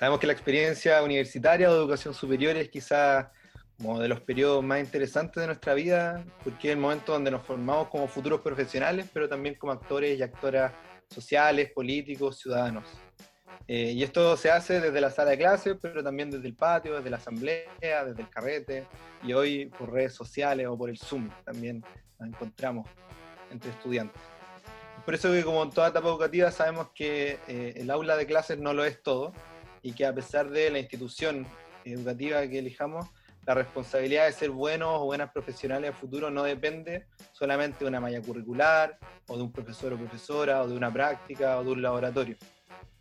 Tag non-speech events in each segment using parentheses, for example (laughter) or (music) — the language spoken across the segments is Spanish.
Sabemos que la experiencia universitaria o de educación superior es quizá como de los periodos más interesantes de nuestra vida, porque es el momento donde nos formamos como futuros profesionales, pero también como actores y actoras sociales, políticos, ciudadanos. Eh, y esto se hace desde la sala de clases, pero también desde el patio, desde la asamblea, desde el carrete, y hoy por redes sociales o por el Zoom también nos encontramos entre estudiantes. Por eso que como en toda etapa educativa sabemos que eh, el aula de clases no lo es todo, y que a pesar de la institución educativa que elijamos, la responsabilidad de ser buenos o buenas profesionales a futuro no depende solamente de una malla curricular, o de un profesor o profesora, o de una práctica, o de un laboratorio.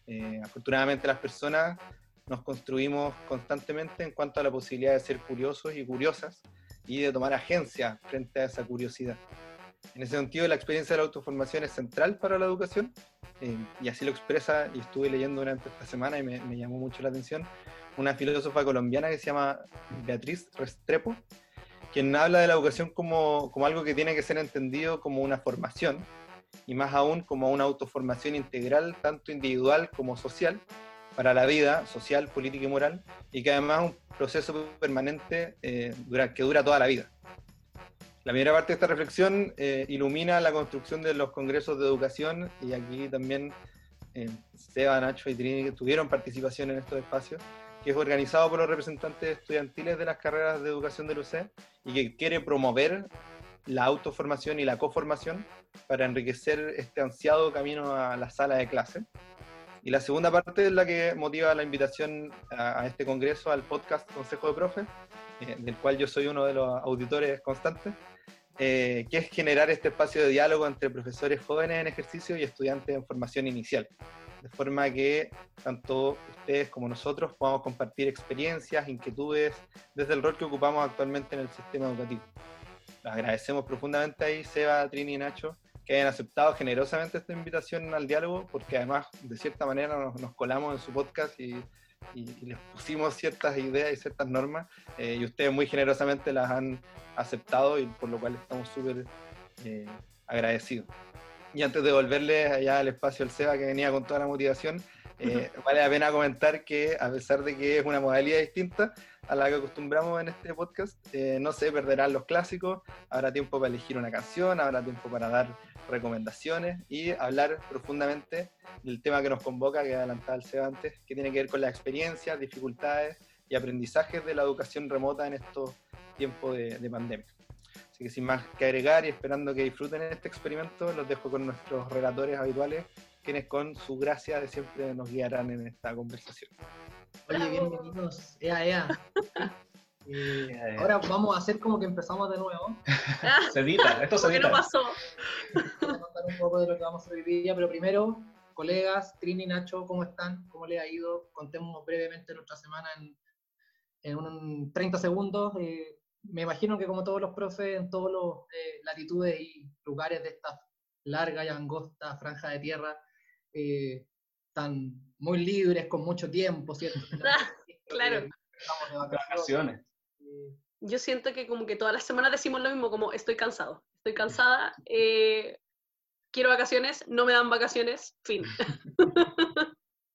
Eh, afortunadamente las personas nos construimos constantemente en cuanto a la posibilidad de ser curiosos y curiosas y de tomar agencia frente a esa curiosidad. En ese sentido, la experiencia de la autoformación es central para la educación eh, y así lo expresa, y estuve leyendo durante esta semana y me, llamó mucho la atención, una filósofa colombiana que se llama Beatriz Restrepo, quien habla de la educación como, como algo que tiene que ser entendido como una formación, y más aún como una autoformación integral, tanto individual como social, para la vida social, política y moral, y que además es un proceso permanente eh, que dura toda la vida. La primera parte de esta reflexión eh, ilumina la construcción de los congresos de educación y aquí también eh, Seba, Nacho y Trini tuvieron participación en estos espacios, que es organizado por los representantes estudiantiles de las carreras de educación del UC y que quiere promover la autoformación y la coformación para enriquecer este ansiado camino a la sala de clase. Y la segunda parte es la que motiva la invitación a, este congreso, al podcast Consejo de Profes, eh, del cual yo soy uno de los auditores constantes, eh, que es generar este espacio de diálogo entre profesores jóvenes en ejercicio y estudiantes en formación inicial, de forma que tanto ustedes como nosotros podamos compartir experiencias, inquietudes, desde el rol que ocupamos actualmente en el sistema educativo. Agradecemos profundamente ahí, Seba, Trini y Nacho, que hayan aceptado generosamente esta invitación al diálogo, porque además, de cierta manera, nos colamos en su podcast y y, les pusimos ciertas ideas y ciertas normas eh, y ustedes muy generosamente las han aceptado y por lo cual estamos súper eh, agradecidos. Y antes de volverle allá al espacio al SEBA que venía con toda la motivación, eh, vale la pena comentar que a pesar de que es una modalidad distinta a la que acostumbramos en este podcast, no se perderán los clásicos, habrá tiempo para elegir una canción, habrá tiempo para dar recomendaciones y hablar profundamente del tema que nos convoca, que adelantaba el SEBA antes, que tiene que ver con las experiencias, dificultades y aprendizajes de la educación remota en estos tiempos de, pandemia. Así que sin más que agregar y esperando que disfruten este experimento, los dejo con nuestros relatores habituales, quienes con su gracia de siempre nos guiarán en esta conversación. Oye, bienvenidos, ea, ea. (laughs) Eh, ahora vamos a hacer como que empezamos de nuevo. (laughs) se edita, esto se edita. no pasó? Voy a contar un poco de lo que vamos a hacer hoy día, pero primero, colegas, Trini, Nacho, ¿cómo están? ¿Cómo les ha ido? Contemos brevemente nuestra semana en, en un 30 segundos. Eh, me imagino que como todos los profes en todas las eh, latitudes y lugares de esta larga y angosta franja de tierra, están muy libres, con mucho tiempo, ¿cierto? (laughs) claro. Estamos de vacaciones. Yo siento que como que todas las semanas decimos lo mismo, como estoy cansado, estoy (laughs) cansada, eh, quiero vacaciones, no me dan vacaciones, fin.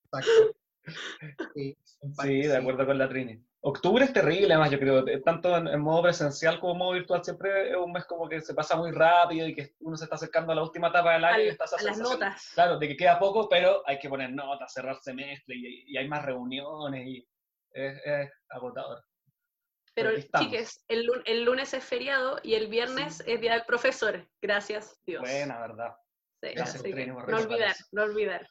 Exacto. (laughs) Sí, de acuerdo con la Trini. Octubre es terrible, además, yo creo, tanto en, modo presencial como en modo virtual, siempre es un mes como que se pasa muy rápido y que uno se está acercando a la última etapa del año y está a las notas. Claro, de que queda poco, pero hay que poner notas, cerrar semestre y, y hay más reuniones y es, es agotador. Pero, chiques, el, el, lunes es feriado y el viernes es Día del Profesor. Gracias, Dios. Buena, verdad. Sí, no olvidar, no olvidar.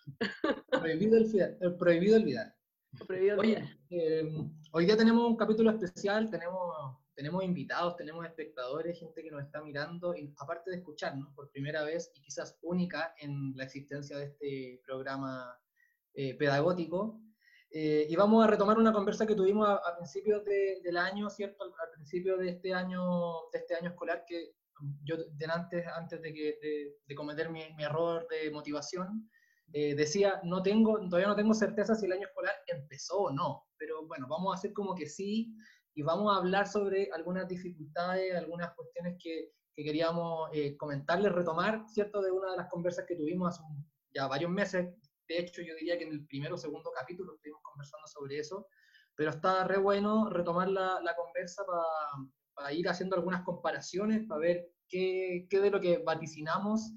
Prohibido olvidar. Prohibido olvidar. Prohibido olvidar. Em, hoy día tenemos un capítulo especial, tenemos, tenemos invitados, tenemos espectadores, gente que nos está mirando, y aparte de escucharnos por primera vez y quizás única en la existencia de este programa eh, pedagógico, eh, y vamos a retomar una conversa que tuvimos a, principios del año, ¿cierto? Al, principio de este año, de este año escolar, que yo antes, antes de, que, de, cometer mi, mi, error de motivación, eh, decía, no tengo, todavía no tengo certeza si el año escolar empezó o no, pero bueno, vamos a hacer como que sí, y vamos a hablar sobre algunas dificultades, algunas cuestiones que, que queríamos eh, comentarles, retomar, ¿cierto?, de una de las conversas que tuvimos hace ya varios meses. De hecho, yo diría que en el primero o segundo capítulo estuvimos conversando sobre eso, pero está re bueno retomar la, la conversa para ir haciendo algunas comparaciones, para ver qué, qué de lo que vaticinamos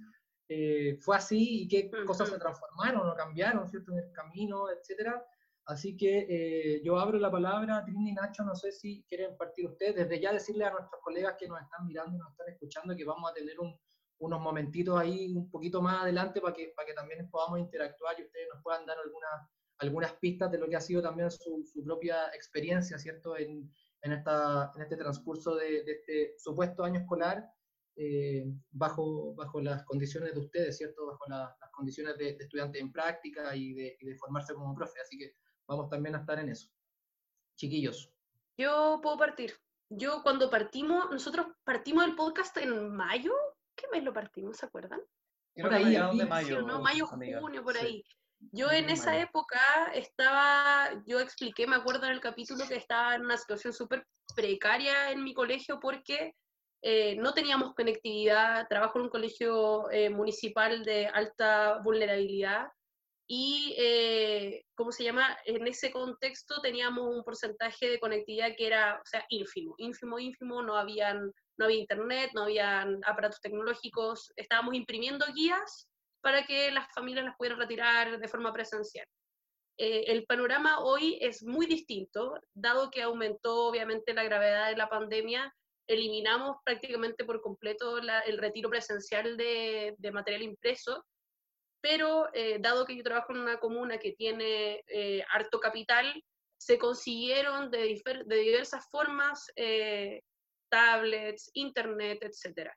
eh, fue así y qué cosas se transformaron o cambiaron, ¿cierto?, en el camino, etcétera. Así que eh, yo abro la palabra, Trini y Nacho, no sé si quieren partir ustedes, desde ya decirle a nuestros colegas que nos están mirando y nos están escuchando que vamos a tener un, unos momentitos ahí un poquito más adelante para que, para que también podamos interactuar y ustedes nos puedan dar algunas, algunas pistas de lo que ha sido también su, su propia experiencia, ¿cierto?, en, en, esta, en este transcurso de, de este supuesto año escolar eh, bajo, bajo las condiciones de ustedes, ¿cierto? Bajo las condiciones de, estudiantes en práctica y de, de, formarse como profe. Así que vamos también a estar en eso. Chiquillos. Yo puedo partir. Yo cuando partimos, nosotros partimos el podcast en mayo. ¿Qué mes lo partimos? ¿Se acuerdan? por ahí, de mayo. ¿no? Mayo, junio, por ahí. Yo en esa época estaba, yo expliqué, me acuerdo en el capítulo que estaba en una situación súper precaria en mi colegio porque eh, no teníamos conectividad, trabajo en un colegio eh, municipal de alta vulnerabilidad y, eh, ¿cómo se llama? En ese contexto teníamos un porcentaje de conectividad que era, o sea, ínfimo, ínfimo, ínfimo, no, habían, no había internet, no habían aparatos tecnológicos, estábamos imprimiendo guías para que las familias las pudieran retirar de forma presencial. el panorama hoy es muy distinto, dado que aumentó obviamente la gravedad de la pandemia, eliminamos prácticamente por completo el retiro presencial de, material impreso, pero eh, dado que yo trabajo en una comuna que tiene eh, harto capital, se consiguieron de, de diversas formas eh, tablets, internet, etc.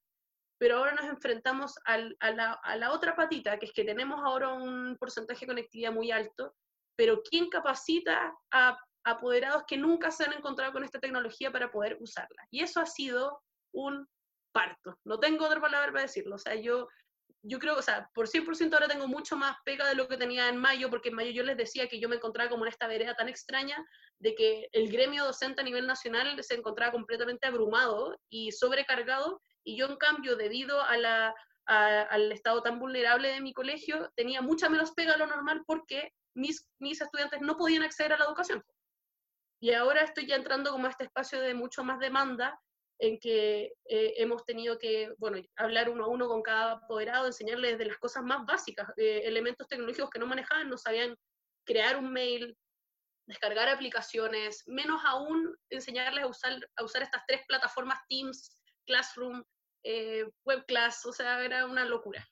Pero ahora nos enfrentamos al, a, la, a la otra patita, que es que tenemos ahora un porcentaje de conectividad muy alto, pero ¿quién capacita a apoderados que nunca se han encontrado con esta tecnología para poder usarla. Y eso ha sido un parto. No tengo otra palabra para decirlo. O sea, yo, yo creo, o sea, por 100% ahora tengo mucho más pega de lo que tenía en mayo, porque en mayo yo les decía que yo me encontraba como en esta vereda tan extraña de que el gremio docente a nivel nacional se encontraba completamente abrumado y sobrecargado, y yo en cambio, debido a la, al estado tan vulnerable de mi colegio, tenía mucha menos pega de lo normal porque mis, mis estudiantes no podían acceder a la educación. Y ahora estoy ya entrando como a este espacio de mucho más demanda en que eh, hemos tenido que, hablar uno a uno con cada apoderado, enseñarles de las cosas más básicas, eh, elementos tecnológicos que no manejaban, no sabían crear un mail, descargar aplicaciones, menos aún enseñarles a usar, a usar estas tres plataformas Teams, Classroom, eh, WebClass, o sea, era una locura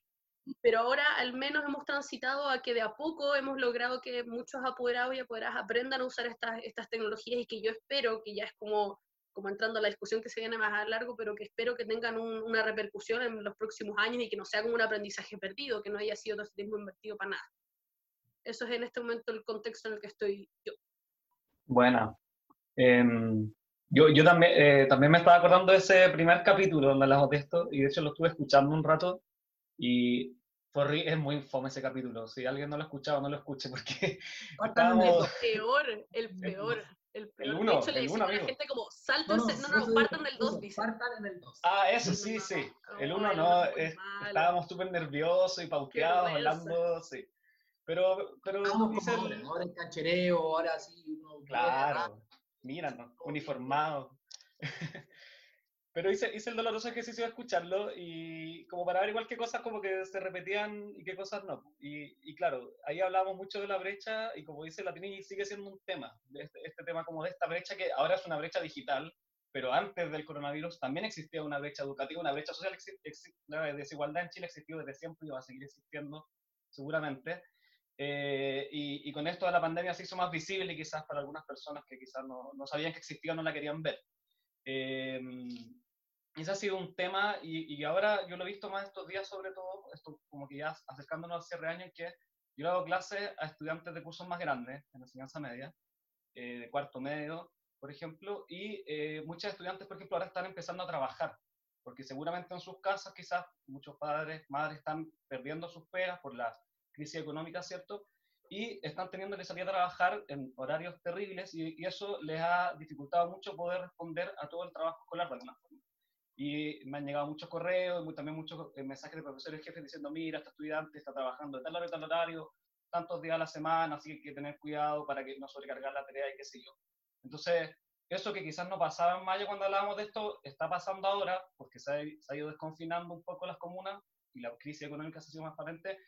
pero ahora al menos hemos transitado a que de a poco hemos logrado que muchos apoderados y apoderadas aprendan a usar estas, estas tecnologías y que yo espero que ya es como, como entrando a la discusión que se viene más a largo, pero que espero que tengan una repercusión en los próximos años y que no sea como un aprendizaje perdido, que no haya sido todo este tiempo invertido para nada. Eso es en este momento el contexto en el que estoy yo. Bueno, em, yo, yo también, eh, también me estaba acordando de ese primer capítulo donde de esto y de hecho lo estuve escuchando un rato y es muy fome ese capítulo. Si alguien no lo ha escuchado, no lo escuche porque (laughs) estábamos... El peor, el peor. El, peor. el uno, de hecho, le decimos a la gente como, saltense, no, no, no, partan del 2, dice. Partan en el 2. Ah, eso sí, sí. El 1 no, es, estábamos súper nerviosos y pauteados, hablando, sí. Pero, pero Estamos como ahora, ahora en canchereo, ahora sí. Uno claro, míranos, uniformados. Pero hice, hice el doloroso ejercicio de escucharlo y como para ver igual qué cosas como que se repetían y qué cosas no. Y, y claro, ahí hablamos mucho de la brecha y como dice la Trini, sigue siendo un tema, este, este, tema como de esta brecha que ahora es una brecha digital, pero antes del coronavirus también existía una brecha educativa, una brecha social, la desigualdad en Chile existió desde siempre y va a seguir existiendo seguramente. Eh, y, y, con esto de la pandemia se hizo más visible quizás para algunas personas que quizás no, no sabían que existía o no la querían ver. Eh, ese ha sido un tema y, y, ahora yo lo he visto más estos días sobre todo, esto como que ya acercándonos al cierre de año, que yo le hago clases a estudiantes de cursos más grandes, en enseñanza media, eh, de cuarto medio, por ejemplo, y eh, muchos estudiantes, por ejemplo, ahora están empezando a trabajar, porque seguramente en sus casas quizás muchos padres, madres están perdiendo sus pegas por la crisis económica, ¿cierto? y están teniendo que salir a trabajar en horarios terribles y, eso les ha dificultado mucho poder responder a todo el trabajo escolar de alguna forma. Y me han llegado muchos correos también muchos eh, mensajes de profesores jefes diciendo, mira, este estudiante está trabajando de tal hora y tal horario, tantos días a la semana, así que hay que tener cuidado para que no sobrecargar la tarea y qué sé yo. Entonces, eso que quizás no pasaba en mayo cuando hablábamos de esto, está pasando ahora, porque se ha, ido desconfinando un poco las comunas y la crisis económica se ha sido más patente.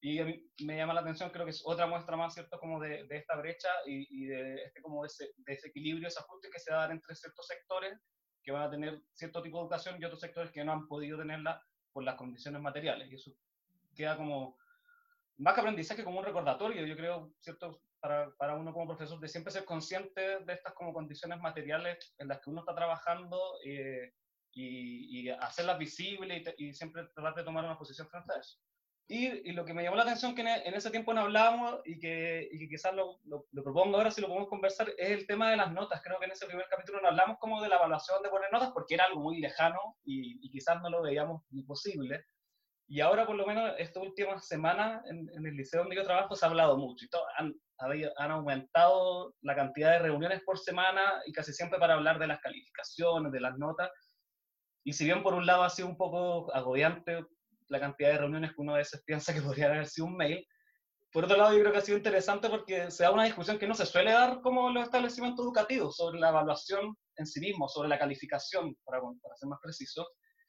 Y a mí me llama la atención, creo que es otra muestra más, ¿cierto?, como de, de esta brecha y, y, de este como ese desequilibrio, ese ajuste que se va a dar entre ciertos sectores que van a tener cierto tipo de educación y otros sectores que no han podido tenerla por las condiciones materiales. Y eso queda como, más que aprendizaje, como un recordatorio, yo creo, ¿cierto? Para, para, uno como profesor, de siempre ser consciente de estas como condiciones materiales en las que uno está trabajando eh, y, y, hacerlas visibles y, y, siempre tratar de tomar una posición frente a eso. Y, lo que me llamó la atención que en, ese tiempo no hablábamos y que, y que quizás lo, lo, propongo ahora si lo podemos conversar es el tema de las notas. Creo que en ese primer capítulo no hablamos como de la evaluación de poner notas porque era algo muy lejano y, quizás no lo veíamos imposible. Y ahora, por lo menos, estas últimas semanas en, en, el liceo donde yo trabajo se ha hablado mucho y todo, han, han aumentado la cantidad de reuniones por semana y casi siempre para hablar de las calificaciones, de las notas. Y si bien por un lado ha sido un poco agobiante la cantidad de reuniones que uno a veces piensa que (laughs) podría haber sido un mail. Por otro lado, yo creo que ha sido interesante porque se da una discusión que no se suele dar como los establecimientos educativos sobre la evaluación en sí mismo, sobre la calificación, para, para ser más preciso,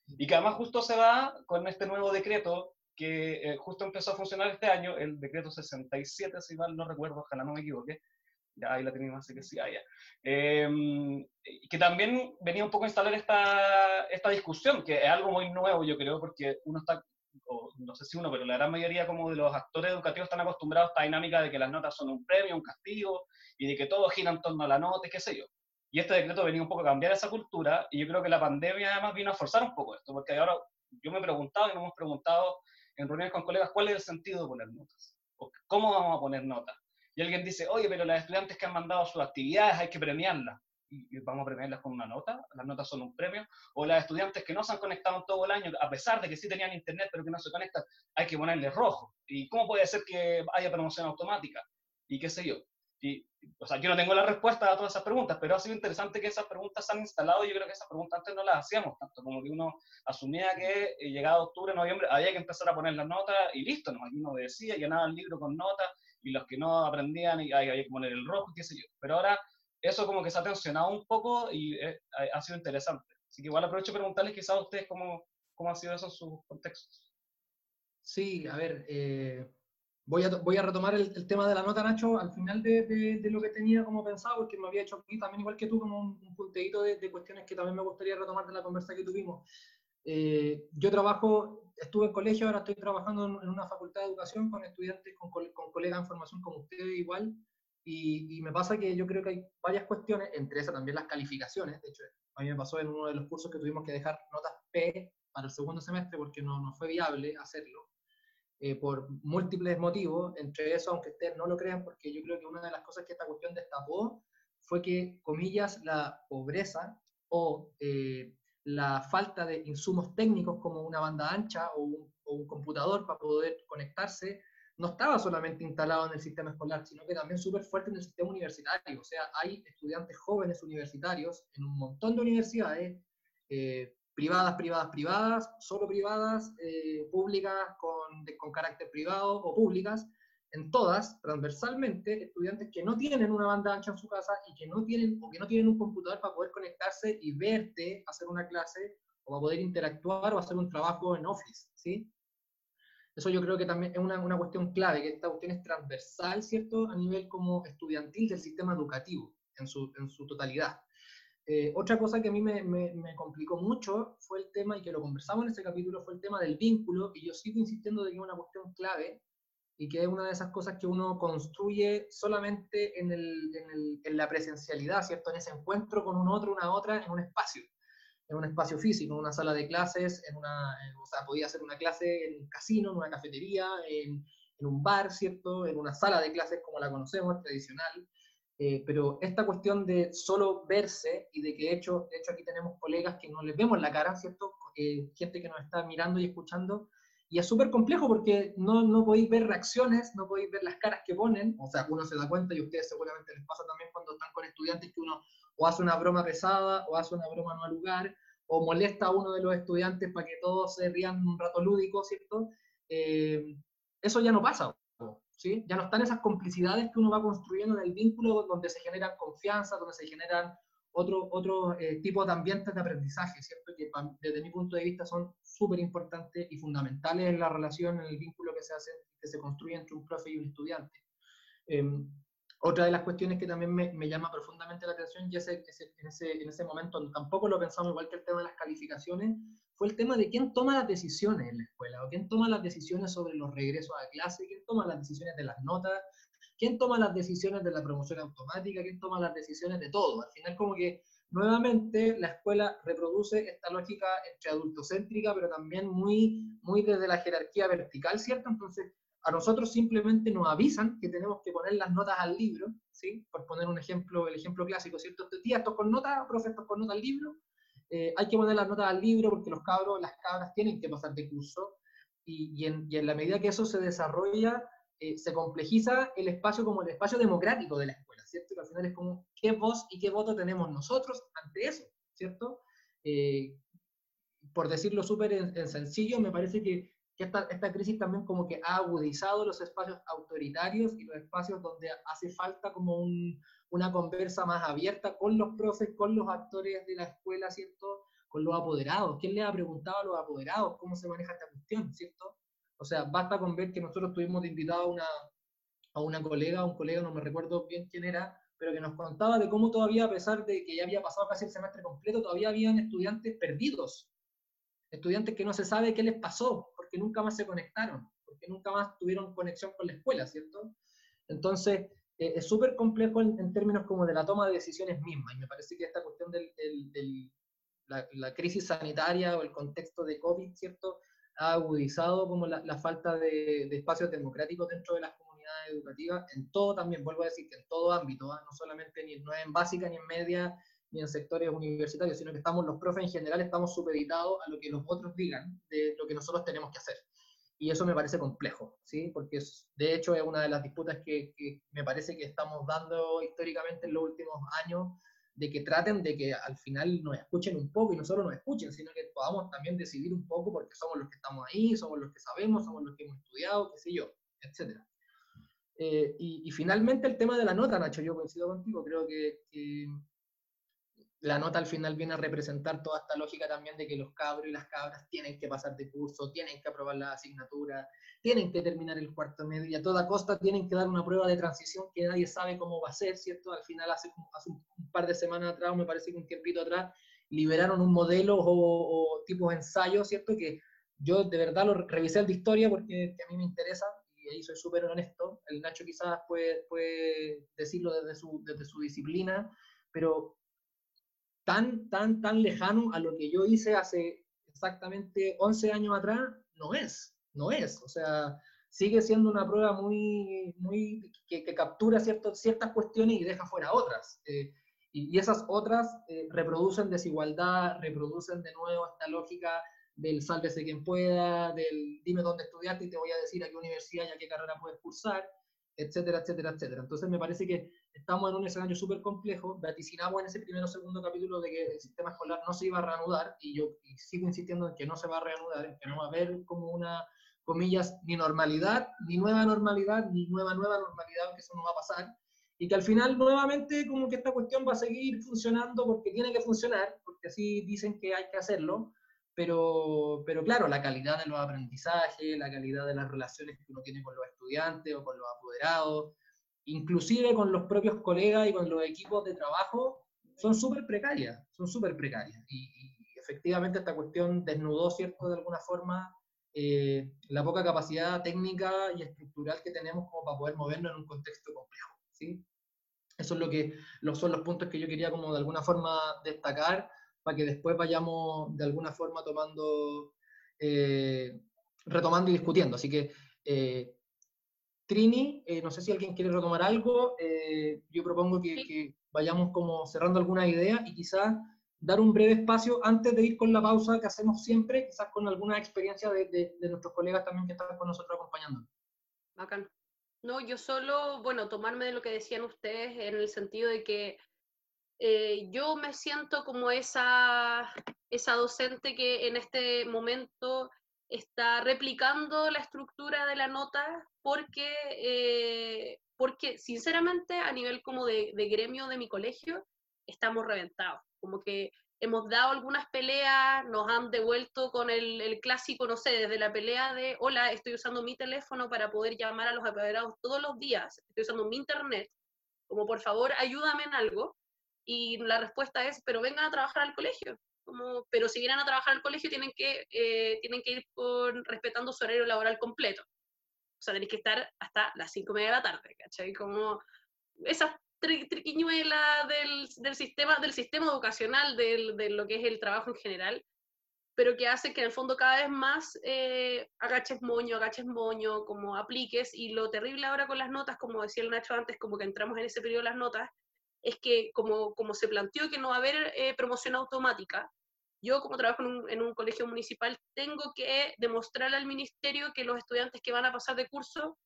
y que además justo se va con este nuevo decreto que eh, justo empezó a funcionar este año, el decreto 67, si mal no recuerdo, ojalá no me equivoque, ya ahí la tenemos, así que sí, ahí ya. Eh, que también venía un poco a instalar esta, esta discusión, que es algo muy nuevo, yo creo, porque uno está, o no sé si uno, pero la gran mayoría como de los actores educativos están acostumbrados a esta dinámica de que las notas son un premio, un castigo, y de que todo gira en torno a la nota, qué sé yo. Y este decreto venía un poco a cambiar esa cultura, y yo creo que la pandemia además vino a forzar un poco esto, porque ahora yo me he preguntado y nos hemos preguntado en reuniones con colegas cuál es el sentido de poner notas, o cómo vamos a poner notas y alguien dice, oye, pero las estudiantes que han mandado sus actividades hay que premiarlas. Y, vamos a premiarlas con una nota, las notas son un premio. O las estudiantes que no se han conectado todo el año, a pesar de que sí tenían internet, pero que no se conectan, hay que ponerles rojo. ¿Y cómo puede ser que haya promoción automática? Y qué sé yo. Y, o sea, yo no tengo la respuesta a todas esas preguntas, pero ha sido interesante que esas preguntas se han instalado. Yo creo que esas preguntas antes no las hacíamos tanto, como que uno asumía que eh, llegado octubre, noviembre, había que empezar a poner las notas y listo, ¿no? Aquí uno decía, llenaba el libro con notas y los que no aprendían y había que poner el rojo, qué sé yo. Pero ahora eso como que se ha tensionado un poco y eh, ha, sido interesante. Así que igual aprovecho preguntarles quizás a ustedes cómo, cómo ha sido eso en sus contextos. Sí, a ver, eh, voy, a, voy a retomar el, tema de la nota, Nacho, al final de, de, lo que tenía como pensado, porque me había hecho aquí también, igual que tú, como un, un punteíto de, de, cuestiones que también me gustaría retomar de la conversa que tuvimos. Eh, yo trabajo, estuve en colegio, ahora estoy trabajando en, una facultad de educación con estudiantes, con, con colegas en formación como ustedes igual, y, y, me pasa que yo creo que hay varias cuestiones, entre esas también las calificaciones, de hecho, a mí me pasó en uno de los cursos que tuvimos que dejar notas P para el segundo semestre porque no, no fue viable hacerlo, eh, por múltiples motivos, entre eso, aunque ustedes no lo crean, porque yo creo que una de las cosas que esta cuestión destapó fue que, comillas, la pobreza o eh, la falta de insumos técnicos como una banda ancha o un, computador para poder conectarse, no estaba solamente instalado en el sistema escolar, sino que también súper fuerte en el sistema universitario. O sea, hay estudiantes jóvenes universitarios en un montón de universidades, eh, privadas, privadas, privadas, solo privadas, eh, públicas con, con carácter privado o públicas, en todas, transversalmente, estudiantes que no tienen una banda ancha en su casa y que no tienen, o que no tienen un computador para poder conectarse y verte hacer una clase, o para poder interactuar o hacer un trabajo en Office, ¿sí? Eso yo creo que también es una, una cuestión clave, que esta cuestión es transversal, ¿cierto?, a nivel como estudiantil del sistema educativo, en su, en su totalidad. Eh, otra cosa que a mí me, me, me, complicó mucho fue el tema, y que lo conversamos en este capítulo, fue el tema del vínculo, y yo sigo insistiendo de que es una cuestión clave, y que es una de esas cosas que uno construye solamente en, el, en, el, en, la presencialidad, ¿cierto? En ese encuentro con un otro, una otra, en un espacio, en un espacio físico, en una sala de clases, en una, o sea, podía hacer una clase en un casino, en una cafetería, en, en un bar, ¿cierto? En una sala de clases como la conocemos, tradicional. Eh, pero esta cuestión de solo verse y de que de hecho, de hecho aquí tenemos colegas que no les vemos la cara, ¿cierto? Eh, gente que nos está mirando y escuchando, y es súper complejo porque no, no podéis ver reacciones, no podéis ver las caras que ponen, o sea, uno se da cuenta y a ustedes seguramente les pasa también cuando están con estudiantes que uno o hace una broma pesada o hace una broma no al lugar o molesta a uno de los estudiantes para que todos se rían un rato lúdico, ¿cierto? Eh, eso ya no pasa, ¿sí? Ya no están esas complicidades que uno va construyendo en el vínculo donde se generan confianza, donde se generan otros otro, eh, tipos de ambientes de aprendizaje, ¿cierto? Que desde mi punto de vista son súper importantes y fundamentales en la relación, en el vínculo que se hace, que se construye entre un profe y un estudiante. Em, otra de las cuestiones que también me, me llama profundamente la atención, y ese, en, ese, en, ese, momento tampoco lo pensamos igual que el tema de las calificaciones, fue el tema de quién toma las decisiones en la escuela, o quién toma las decisiones sobre los regresos a clase, quién toma las decisiones de las notas, quién toma las decisiones de la promoción automática, quién toma las decisiones de todo. Al final como que nuevamente la escuela reproduce esta lógica entre adultocéntrica, pero también muy, muy desde la jerarquía vertical, ¿cierto? Entonces, a nosotros simplemente nos avisan que tenemos que poner las notas al libro, ¿sí? Por poner un ejemplo, el ejemplo clásico, ¿cierto? Este día esto con notas, profe, esto con notas al libro. Eh, hay que poner las notas al libro porque los cabros, las cabras tienen que pasar de curso y, y, en, y en, la medida que eso se desarrolla, eh, se complejiza el espacio como el espacio democrático de la escuela, ¿cierto? Que al final es como qué voz y qué voto tenemos nosotros ante eso, ¿cierto? Eh, por decirlo súper en, sencillo, me parece que, que esta, esta, crisis también como que ha agudizado los espacios autoritarios y los espacios donde hace falta como un, una conversa más abierta con los profes, con los actores de la escuela, ¿cierto? Con los apoderados. ¿Quién le ha preguntado a los apoderados cómo se maneja esta cuestión, ¿cierto? O sea, basta con ver que nosotros tuvimos de invitado a una, a una colega, a un colega, no me recuerdo bien quién era, pero que nos contaba de cómo todavía, a pesar de que ya había pasado casi el semestre completo, todavía habían estudiantes perdidos. Estudiantes que no se sabe qué les pasó, porque nunca más se conectaron, porque nunca más tuvieron conexión con la escuela, ¿cierto? Entonces, eh, es súper complejo en, términos como de la toma de decisiones mismas, y me parece que esta cuestión de la, la, crisis sanitaria o el contexto de COVID, ¿cierto? ha agudizado como la, la falta de, de, espacios democráticos dentro de las comunidades educativas, en todo también, vuelvo a decir que en todo ámbito, ¿eh? no solamente ni, no en básica, ni en media, ni en sectores universitarios, sino que estamos los profes en general estamos supeditados a lo que los otros digan de lo que nosotros tenemos que hacer. Y eso me parece complejo, ¿sí? Porque es, de hecho es una de las disputas que, que me parece que estamos dando históricamente en los últimos años de que traten de que al final nos escuchen un poco y no solo nos escuchen, sino que podamos también decidir un poco porque somos los que estamos ahí, somos los que sabemos, somos los que hemos estudiado, qué sé yo, etc. Eh, y, y, finalmente el tema de la nota, Nacho, yo coincido contigo, creo que, que, la nota al final viene a representar toda esta lógica también de que los cabros y las cabras tienen que pasar de curso, tienen que aprobar la asignatura, tienen que terminar el cuarto medio y a toda costa tienen que dar una prueba de transición que nadie sabe cómo va a ser, ¿cierto? Al final, hace, un par de semanas atrás, me parece que un tiempito atrás, liberaron un modelo o, o tipos ensayos, ¿cierto? Que yo de verdad lo revisé el de historia porque a mí me interesa y ahí soy súper honesto. El Nacho quizás puede, puede decirlo desde su, desde su disciplina, pero tan, tan, tan lejano a lo que yo hice hace exactamente 11 años atrás, no es no es. O sea, sigue siendo una prueba muy, muy que, que captura ciertas ciertas cuestiones y deja fuera otras. Eh, y, y, esas otras eh, reproducen desigualdad, reproducen de nuevo esta lógica del sálvese quien pueda, del dime dónde estudiaste y te voy a decir a qué universidad y a qué carrera puedes cursar, etcétera, etcétera, etcétera. Entonces me parece que estamos en un escenario súper complejo, vaticinamos en ese primero o segundo capítulo de que el sistema escolar no se iba a reanudar, y yo y sigo insistiendo en que no se va a reanudar, en que no va a haber como una comillas, ni normalidad, ni nueva normalidad, ni nueva nueva normalidad, que eso no va a pasar, y que al final nuevamente como que esta cuestión va a seguir funcionando porque tiene que funcionar, porque así dicen que hay que hacerlo, pero, pero claro, la calidad de los aprendizajes, la calidad de las relaciones que uno tiene con los estudiantes o con los apoderados, inclusive con los propios colegas y con los equipos de trabajo, son súper precarias, son súper precarias. Y, y, efectivamente esta cuestión desnudó, ¿cierto?, de alguna forma eh, la poca capacidad técnica y estructural que tenemos como para poder movernos en un contexto complejo. ¿sí? Eso es lo que los, son los puntos que yo quería como de alguna forma destacar para que después vayamos de alguna forma tomando, eh, retomando y discutiendo. Así que, eh, Trini, eh, no sé si alguien quiere retomar algo, eh, yo propongo que, que, vayamos como cerrando alguna idea y quizás dar un breve espacio antes de ir con la pausa que hacemos siempre, quizás con alguna experiencia de, de, nuestros colegas también que están con nosotros acompañando. Bacán. No, yo solo, bueno, tomarme de lo que decían ustedes en el sentido de que eh, yo me siento como esa, esa docente que en este momento está replicando la estructura de la nota porque, eh, porque sinceramente a nivel como de, de, gremio de mi colegio estamos reventados, como que hemos dado algunas peleas, nos han devuelto con el, el, clásico, no sé, desde la pelea de, hola, estoy usando mi teléfono para poder llamar a los apoderados todos los días, estoy usando mi internet, como por favor ayúdame en algo, y la respuesta es, pero vengan a trabajar al colegio, como, pero si vienen a trabajar al colegio tienen que, eh, tienen que ir respetando su horario laboral completo. O sea, tenéis que estar hasta las cinco y media de la tarde, ¿cachai? Como esas triquiñuelas del, del, sistema, del sistema educacional, del, de lo que es el trabajo en general, pero que hace que en el fondo cada vez más eh, agaches moño, agaches moño, como apliques, y lo terrible ahora con las notas, como decía el Nacho antes, como que entramos en ese periodo de las notas, es que como, como se planteó que no va a haber eh, promoción automática, yo como trabajo en un, en un, colegio municipal tengo que demostrarle al ministerio que los estudiantes que van a pasar de curso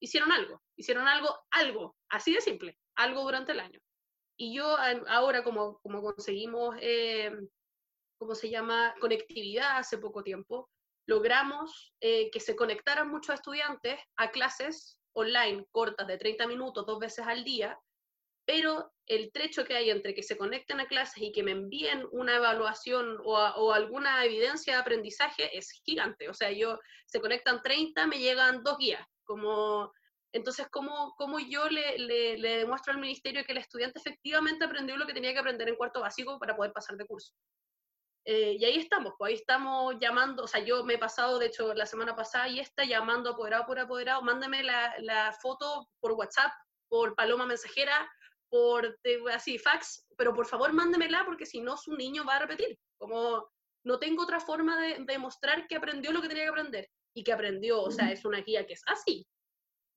hicieron algo, hicieron algo, algo, así de simple, algo durante el año. Y yo ahora como, como conseguimos, eh, ¿cómo se llama?, conectividad hace poco tiempo, logramos eh, que se conectaran muchos estudiantes a clases online cortas de 30 minutos dos veces al día, pero el trecho que hay entre que se conecten a clases y que me envíen una evaluación o, alguna evidencia de aprendizaje es gigante. O sea, yo se conectan 30, me llegan dos guías. Como, entonces, ¿cómo, cómo yo le, le, demuestro al ministerio que el estudiante efectivamente aprendió lo que tenía que aprender en cuarto básico para poder pasar de curso? Eh, y ahí estamos, pues ahí estamos llamando, o sea, yo me he pasado, de hecho, la semana pasada y está llamando apoderado por apoderado, mándame la, la foto por WhatsApp, por paloma mensajera, por así, fax, pero por favor mándemela porque si no su niño va a repetir. Como no tengo otra forma de demostrar que aprendió lo que tenía que aprender y que aprendió, o sea, es una guía que es así.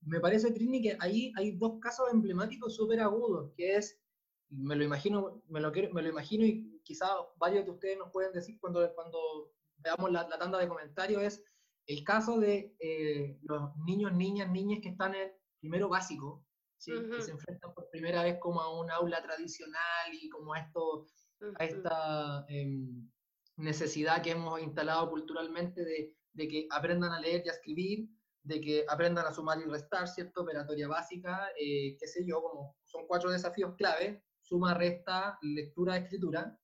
Me parece, Trini, que ahí hay dos casos emblemáticos súper agudos, que es, me lo imagino, me lo, me lo imagino y quizá varios de ustedes nos pueden decir cuando, cuando veamos la, tanda de comentarios, es el caso de eh, los niños, niñas, niñas que están en primero básico, que se enfrentan por primera vez como a un aula tradicional y como a, esto, a esta em, necesidad que hemos instalado culturalmente de, de, que aprendan a leer y a escribir, de que aprendan a sumar y restar, ¿cierto? Operatoria básica, eh, qué sé yo, como son cuatro desafíos clave, suma, resta, lectura, escritura,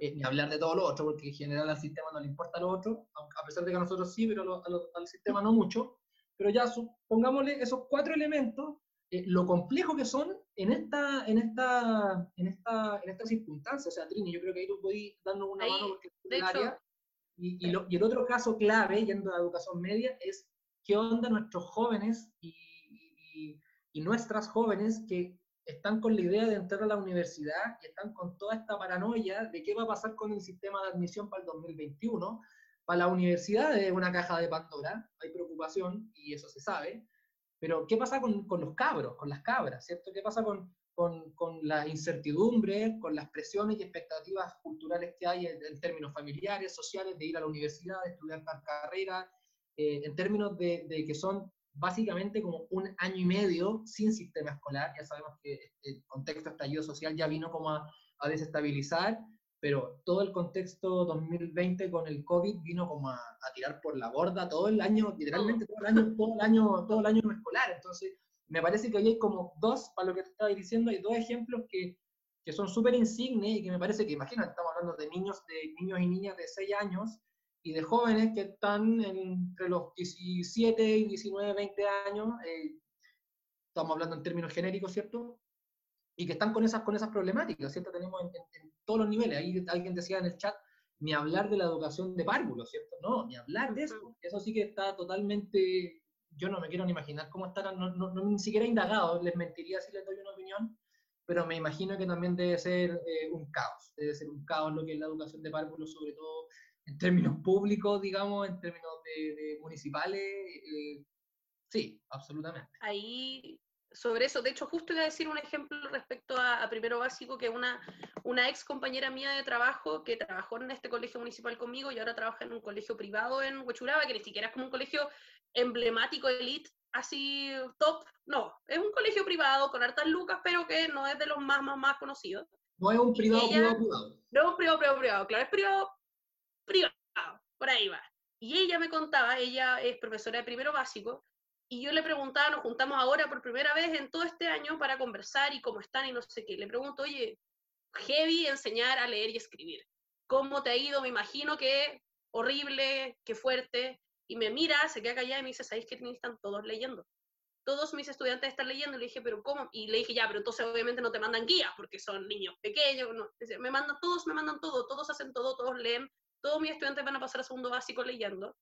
eh, ni hablar de todo lo otro, porque en general al sistema no le importa lo otro, a pesar de que a nosotros sí, pero al sistema no mucho, pero ya pongámosle esos cuatro elementos eh, lo complejo que son en esta, en esta, en esta, en esta circunstancia. O sea, Trini, yo creo que ahí tú podés darnos una mano porque es el área. Y, y, y, el otro caso clave, yendo a educación media, es qué onda nuestros jóvenes y, y, nuestras jóvenes que están con la idea de entrar a la universidad y están con toda esta paranoia de qué va a pasar con el sistema de admisión para el 2021. Para la universidad es una caja de Pandora, hay preocupación y eso se sabe, pero, ¿qué pasa con, con los cabros, con las cabras, ¿cierto? ¿Qué pasa con, con, con la incertidumbre, con las presiones y expectativas culturales que hay en, términos familiares, sociales, de ir a la universidad, de estudiar tal carrera, eh, en términos de, de, que son básicamente como un año y medio sin sistema escolar. Ya sabemos que el contexto estallido social ya vino como a, a desestabilizar pero todo el contexto 2020 con el COVID vino como a, tirar por la borda todo el año, literalmente todo el año, todo el año, todo el año escolar. Entonces, me parece que hoy hay como dos, para lo que te estaba diciendo, hay dos ejemplos que, que son súper insignes y que me parece que, imagínate, estamos hablando de niños, de niños y niñas de 6 años y de jóvenes que están entre los 17 y 19, 20 años, eh, estamos hablando en términos genéricos, ¿cierto? y que están con esas, con esas problemáticas, ¿cierto? Tenemos en, todos los niveles, ahí alguien decía en el chat, ni hablar de la educación de párvulos, ¿cierto? No, ni hablar de eso, eso sí que está totalmente, yo no me quiero ni imaginar cómo estarán, no, no, ni siquiera indagado, les mentiría si les doy una opinión, pero me imagino que también debe ser eh, un caos, debe ser un caos lo que es la educación de párvulos, sobre todo en términos públicos, digamos, en términos de, municipales, eh, sí, absolutamente. Ahí sobre eso. De hecho, justo iba a decir un ejemplo respecto a, primero básico, que una, una ex compañera mía de trabajo que trabajó en este colegio municipal conmigo y ahora trabaja en un colegio privado en Huechuraba, que ni siquiera es como un colegio emblemático, elite, así top, no, es un colegio privado con hartas lucas, pero que no es de los más, más, más conocidos. No es un privado, privado, privado. No es un privado, privado, privado, claro, es privado, privado, por ahí va. Y ella me contaba, ella es profesora de primero básico, y yo le preguntaba, nos juntamos ahora por primera vez en todo este año para conversar y cómo están y no sé qué. Le pregunto, oye, heavy enseñar a leer y escribir. ¿Cómo te ha ido? Me imagino que horrible, que fuerte. Y me mira, se queda callada y me dice, ¿sabéis que están todos leyendo? Todos mis estudiantes están leyendo. Le dije, ¿pero cómo? Y le dije, ya, pero entonces obviamente no te mandan guías porque son niños pequeños. Me mandan todos, me mandan todo, todos hacen todo, todos leen. Todos mis estudiantes van a pasar a segundo básico leyendo.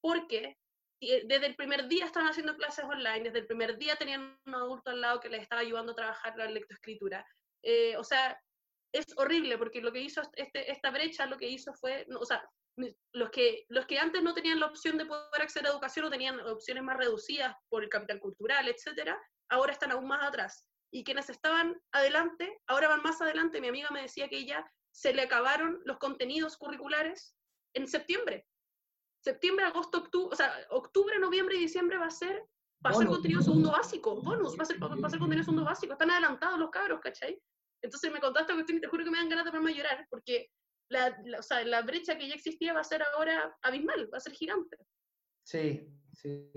Porque desde el primer día estaban haciendo clases online, desde el primer día tenían un adulto al lado que les estaba ayudando a trabajar la lectoescritura. Eh, o sea, es horrible porque lo que hizo este, esta brecha, lo que hizo fue, o sea, los que, los que antes no tenían la opción de poder acceder a educación o tenían opciones más reducidas por el capital cultural, etcétera, ahora están aún más atrás. Y quienes estaban adelante, ahora van más adelante. Mi amiga me decía que ella se le acabaron los contenidos curriculares en septiembre septiembre, agosto, octubre, o sea, octubre, noviembre y diciembre va a ser, va a ser contenido segundo básico, bonus, va a ser, va a ser contenido segundo básico, están adelantados los cabros, ¿cachai? Entonces me contaste cuestión y te juro que me dan ganas de ponerme a llorar, porque la, o sea, la brecha que ya existía va a ser ahora abismal, va a ser gigante. Sí, sí.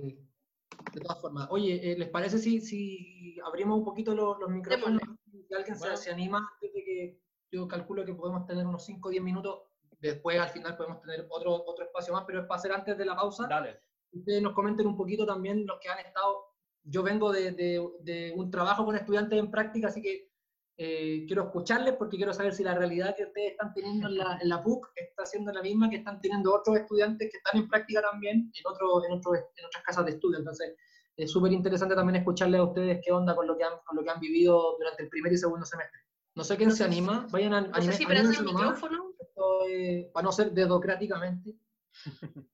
De todas formas. Oye, eh, ¿les parece si, si abrimos un poquito los, los micrófonos? Si alguien se, se, anima, desde que yo calculo que podemos tener unos 5 o 10 minutos después al final podemos tener otro, otro espacio más, pero es para hacer antes de la pausa. Dale. Ustedes nos comenten un poquito también los que han estado. Yo vengo de, de, un trabajo con estudiantes en práctica, así que eh, quiero escucharles porque quiero saber si la realidad que ustedes están teniendo en la, en la PUC está siendo la misma que están teniendo otros estudiantes que están en práctica también en, otro, en, otro, en otras casas de estudio. Entonces, es súper interesante también escucharles a ustedes qué onda con lo que han, con lo que han vivido durante el primer y segundo semestre. No sé quién se anima, vayan a, no sé si el micrófono para no ser dedocráticamente. (laughs)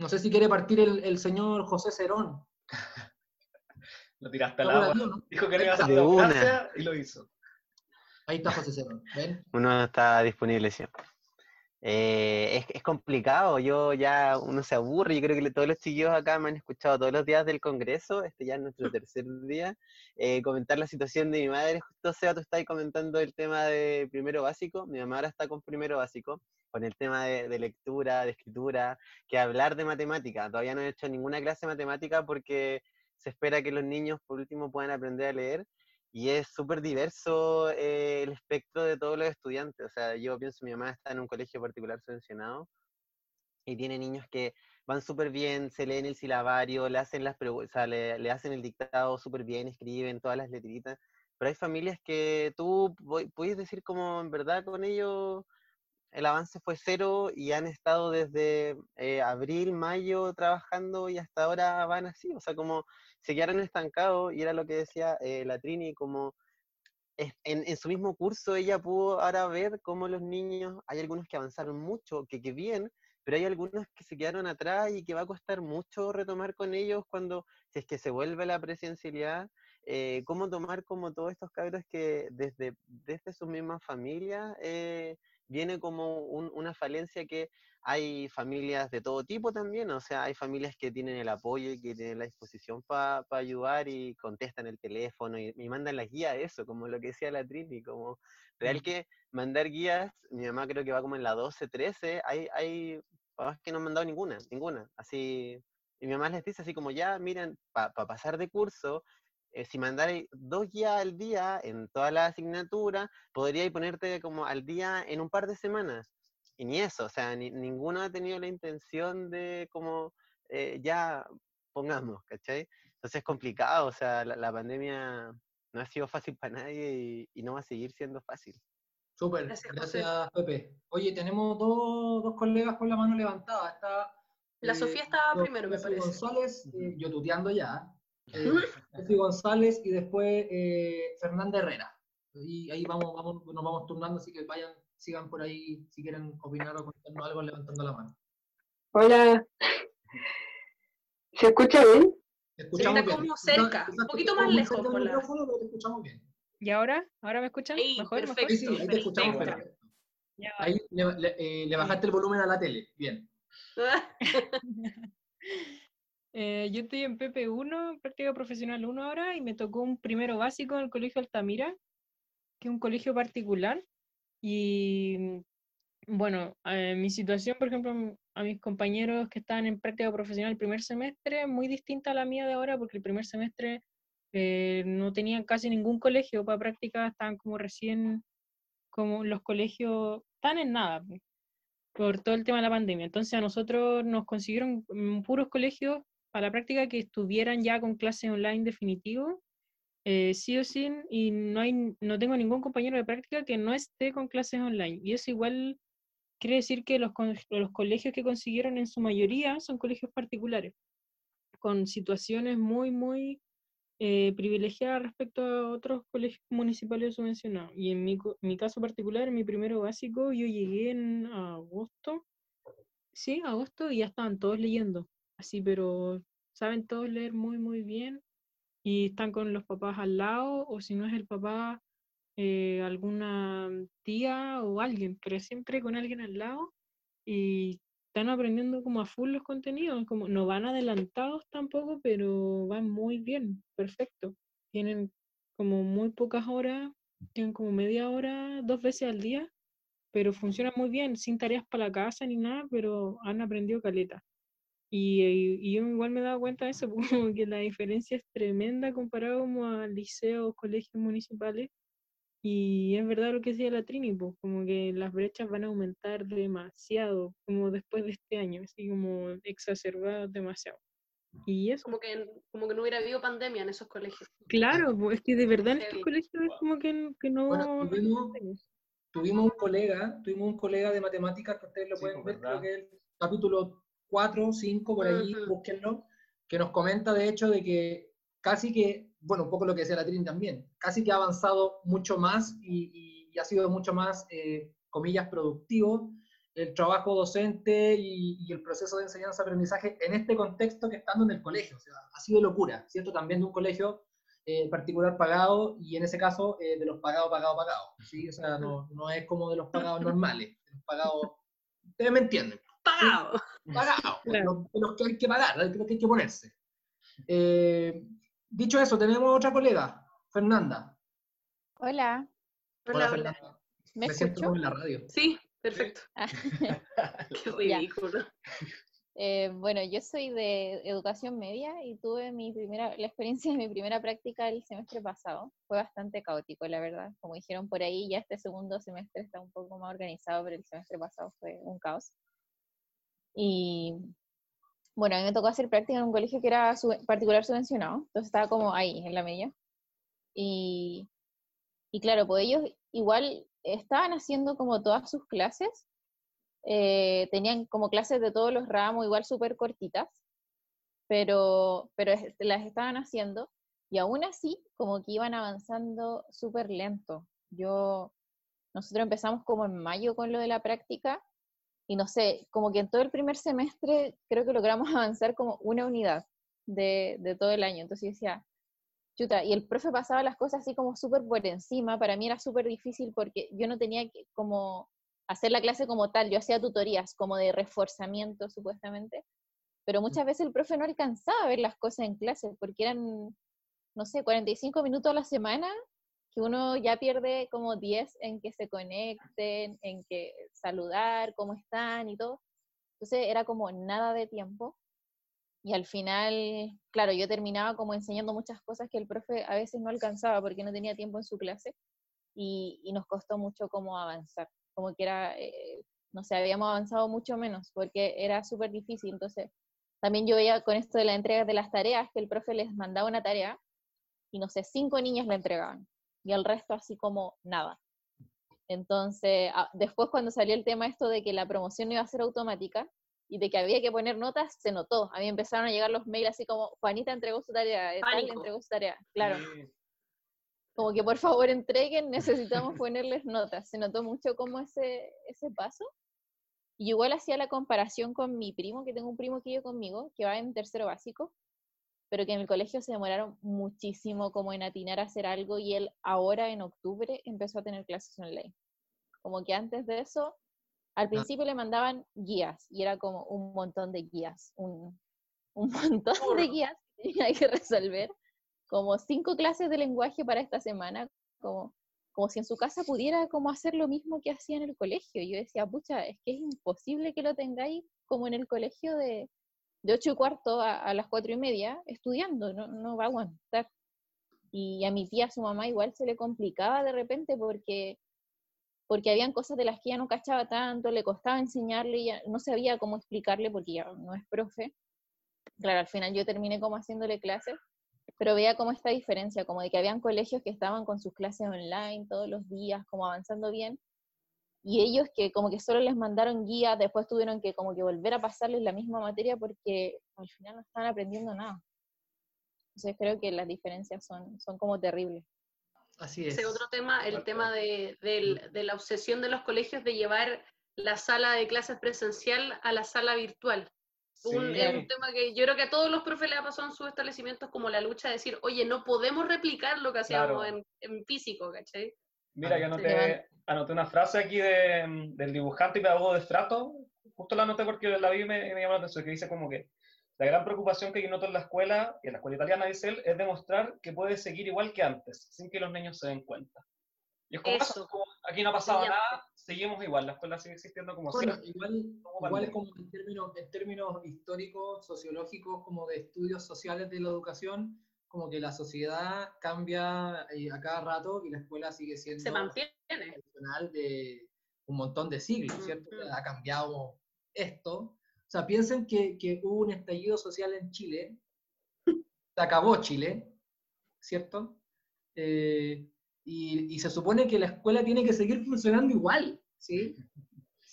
No sé si quiere partir el, señor José Cerón. (laughs) Lo tiraste al agua. Dijo que le iba a hacer y lo hizo. Ahí está José Cerón. Uno está disponible siempre. Eh, es, complicado, yo ya uno se aburre, yo creo que todos los chiquillos acá me han escuchado todos los días del Congreso, este ya es nuestro (laughs) tercer día, eh, comentar la situación de mi madre, justo sea tú estás comentando el tema de primero básico, mi mamá ahora está con primero básico, con el tema de, de lectura, de escritura, que hablar de matemática, todavía no he hecho ninguna clase de matemática porque se espera que los niños por último puedan aprender a leer, y es súper diverso eh, el espectro de todos los estudiantes. O sea, yo pienso, mi mamá está en un colegio particular subvencionado y tiene niños que van súper bien, se leen el silabario, le hacen, las o sea, le, hacen el dictado súper bien, escriben todas las letritas, pero hay familias que tú puedes decir como en verdad con ellos el avance fue cero y han estado desde eh, abril, mayo trabajando y hasta ahora van así, o sea, como se quedaron estancados y era lo que decía eh, la Trini, como en, en, su mismo curso ella pudo ahora ver cómo los niños, hay algunos que avanzaron mucho, que, que bien, pero hay algunos que se quedaron atrás y que va a costar mucho retomar con ellos cuando, es que se vuelve la presencialidad, eh, cómo tomar como todos estos cabros que desde, desde sus mismas familias eh, viene como una falencia que hay familias de todo tipo también, o sea, hay familias que tienen el apoyo y que tienen la disposición para ayudar y contestan el teléfono y, mandan las guías, eso, como lo que decía la Trini, como real que mandar guías, mi mamá creo que va como en la 12, 13, hay, hay papás que no han mandado ninguna, ninguna, así, y mi mamá les dice así como ya, miren, para pasar de curso, eh, si mandáis dos guías al día en toda la asignatura, podríais ponerte como al día en un par de semanas. Y ni eso, o sea, ninguno ha tenido la intención de como eh, ya pongamos, ¿cachai? Entonces es complicado, o sea, la, pandemia no ha sido fácil para nadie y, no va a seguir siendo fácil. Súper, gracias, Pepe. Oye, tenemos dos, dos, colegas con la mano levantada. Está, la Sofía estaba primero, me parece. González, yo tuteando ya eh, González y después eh, Fernanda Herrera. Y ahí vamos, vamos, nos vamos turnando, así que vayan, sigan por ahí si quieren opinar o contarnos algo levantando la mano. Hola. ¿Se escucha bien? Está como cerca, un poquito más lejos. Por la... te escuchamos bien. ¿Y ahora? ¿Ahora me escuchan? ¿Mejor? Perfecto, Sí, ahí te escuchamos perfecto. Ahí le, le, eh, le, bajaste el volumen a la tele. Bien. (laughs) eh, yo estoy en PP1, práctica profesional 1 ahora, y me tocó un primero básico en el Colegio Altamira, que es un colegio particular. Y bueno, eh, mi situación, por ejemplo, a mis compañeros que estaban en práctica profesional el primer semestre, muy distinta a la mía de ahora, porque el primer semestre eh, no tenían casi ningún colegio para práctica, estaban como recién, como los colegios, están en nada, por todo el tema de la pandemia. Entonces a nosotros nos consiguieron mm, puros colegios para la práctica que estuvieran ya con clases online definitivo, eh, sí o sí, y no, hay, no tengo ningún compañero de práctica que no esté con clases online. Y eso igual quiere decir que los, los colegios que consiguieron en su mayoría son colegios particulares, con situaciones muy, muy eh, privilegiadas respecto a otros colegios municipales subvencionados. Y en mi, mi, caso particular, en mi primero básico, yo llegué en agosto, sí, agosto, y ya estaban todos leyendo, así, pero saben todos leer muy, muy bien, y están con los papás al lado, o si no es el papá, eh, alguna tía o alguien, pero siempre con alguien al lado y están aprendiendo como a full los contenidos, como no van adelantados tampoco, pero van muy bien, perfecto. Tienen como muy pocas horas, tienen como media hora, dos veces al día, pero funciona muy bien, sin tareas para la casa ni nada, pero han aprendido caleta. Y, y, yo igual me he dado cuenta de eso, (laughs) como que la diferencia es tremenda comparado como a liceos, colegios municipales, y es verdad lo que decía la Trini, pues, como que las brechas van a aumentar demasiado, como después de este año, así como exacerbadas demasiado. Y eso. Como que, como que no hubiera habido pandemia en esos colegios. Claro, pues, es que de verdad en estos colegios es como que, que no... Bueno, tuvimos, tuvimos, un colega, tuvimos un colega de matemáticas que ustedes lo pueden ver, creo que es el capítulo 4 o 5, por ahí, uh -huh. búsquenlo, que nos comenta de hecho de que casi que bueno, un poco lo que decía la Trin también, casi que ha avanzado mucho más y, y ha sido mucho más, eh, comillas, productivo el trabajo docente y, y el proceso de enseñanza-aprendizaje en este contexto que estando en el colegio. O sea, ha sido locura, ¿cierto? También de un colegio eh, particular pagado y en ese caso eh, de los pagados, pagados, pagados. ¿sí? O sea, no, no, es como de los pagados normales, de los pagados, ustedes me entienden. Pagados. (laughs) Pagados, claro. de, los, que hay que pagar, los que hay que ponerse. Eh, Dicho eso, tenemos otra colega, Fernanda. Hola. Hola, hola Fernanda. ¿Me, Me siento como en la radio. Sí, perfecto. (laughs) Qué ridículo. Eh, bueno, yo soy de educación media y tuve mi primera, la experiencia de mi primera práctica el semestre pasado. Fue bastante caótico, la verdad. Como dijeron por ahí, ya este segundo semestre está un poco más organizado, pero el semestre pasado fue un caos. Y bueno, a mí me tocó hacer práctica en un colegio que era particular subvencionado, entonces estaba como ahí, en la media. Y, y claro, pues ellos igual estaban haciendo como todas sus clases, eh, tenían como clases de todos los ramos, igual súper cortitas, pero, pero las estaban haciendo y aún así como que iban avanzando súper lento. Yo, nosotros empezamos como en mayo con lo de la práctica y no sé, como que en todo el primer semestre creo que logramos (laughs) avanzar como una unidad de, de todo el año. Entonces yo decía, chuta, y el profe pasaba las cosas así como súper por encima, para mí era súper difícil porque yo no tenía que como hacer la clase como tal, yo hacía tutorías como de reforzamiento supuestamente, pero muchas veces el profe no alcanzaba a ver las cosas en clase porque eran, no sé, 45 minutos a la semana que uno ya pierde como 10 en que se conecten, en que saludar, cómo están y todo. Entonces era como nada de tiempo. Y al final, claro, yo terminaba como enseñando muchas cosas que el profe a veces no alcanzaba porque no tenía tiempo en su clase y, y nos costó mucho como avanzar. Como que era, eh, no sé, habíamos avanzado mucho menos porque era súper difícil. Entonces, también yo veía con esto de la entrega de las tareas que el profe les mandaba una tarea y no sé, cinco niñas la entregaban y el resto así como nada. Entonces, después cuando salió el tema esto de que la promoción iba a ser automática y de que había que poner notas, se notó. A mí empezaron a llegar los mails así como, Juanita entregó su tarea, eh, tal entregó su tarea. Claro. Como que por favor entreguen, (laughs) necesitamos ponerles notas. Se notó mucho como ese, ese paso. Y igual hacía la comparación con mi primo, que tengo un primo que yo conmigo, que va en tercero básico, pero que en el colegio se demoraron muchísimo como en atinar a hacer algo y él ahora en octubre empezó a tener clases online. Como que antes de eso, al Ah. principio le mandaban guías y era como un montón de guías, un, un (laughs) montón de guías que tenía que resolver, como cinco clases de lenguaje para esta semana, como, como si en su casa pudiera como hacer lo mismo que hacía en el colegio. Y yo decía, pucha, es que es imposible que lo tengáis como en el colegio de, de 8 y cuarto a, las cuatro y media estudiando, no, no va a aguantar. Y a mi tía, su mamá, igual se le complicaba de repente porque, porque habían cosas de las que ella no cachaba tanto, le costaba enseñarle, ella no sabía cómo explicarle porque ella no es profe. Claro, al final yo terminé como haciéndole clases, pero veía como esta diferencia, como de que habían colegios que estaban con sus clases online todos los días, como avanzando bien, y ellos que como que solo les mandaron guías, después tuvieron que como que volver a pasarles la misma materia porque al final no estaban aprendiendo nada. Entonces creo que las diferencias son, son como terribles. Así es. Ese otro tema, el Claro. tema de, del- de la obsesión de los colegios de llevar la sala de clases presencial a la sala virtual. Un, Sí. es un tema que yo creo que a todos los profes les ha pasado en sus establecimientos como la lucha de decir, oye, no podemos replicar lo que hacíamos Claro. en, en físico, ¿cachai? Mira, yo anoté, anoté una frase aquí de, del dibujante y pedagogo de Strato, justo la anoté porque la vi y me, me llamó la atención, que dice como que la gran preocupación que yo noto en la escuela, y en la escuela italiana, dice él, es demostrar que puede seguir igual que antes, sin que los niños se den cuenta. Y es como, Eso. como aquí no ha pasado Brillante. nada, seguimos igual, la escuela sigue existiendo como Bueno, siempre. igual, como igual como en términos, en términos históricos, sociológicos, como de estudios sociales de la educación, como que la sociedad cambia eh, a cada rato y la escuela sigue siendo Se mantiene. tradicional de un montón de siglos, ¿cierto? Ujú. Ha cambiado esto. O sea, piensen que, que hubo un estallido social en Chile, se acabó Chile, ¿cierto? Eh, y, y se supone que la escuela tiene que seguir funcionando igual, ¿sí?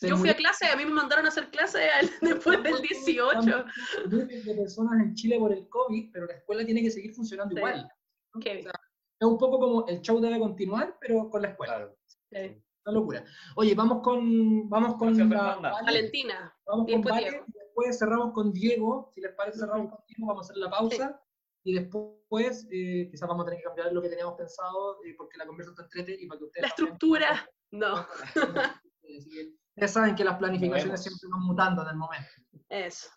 Se Yo fui a clase, a mí me mandaron a hacer clase al- (laughs) después del 18. miles de personas en Chile por el COVID, pero la escuela tiene que seguir funcionando Sí. igual. ¿no? O sea, es un poco como el show debe continuar, pero con la escuela. Claro. Sí. Una locura. Oye, vamos con, vamos con Gracias, la-. Vale, Valentina. vamos con después Vale, Diego. y después cerramos con Diego. Si les parece, cerramos con Diego, vamos a hacer la pausa. Y después, eh, quizás vamos a tener que cambiar lo que teníamos pensado, eh, porque la conversa está entrete y para que ustedes La también- estructura, no. (laughs) Así que ustedes saben que las planificaciones siempre van mutando en el momento. Eso.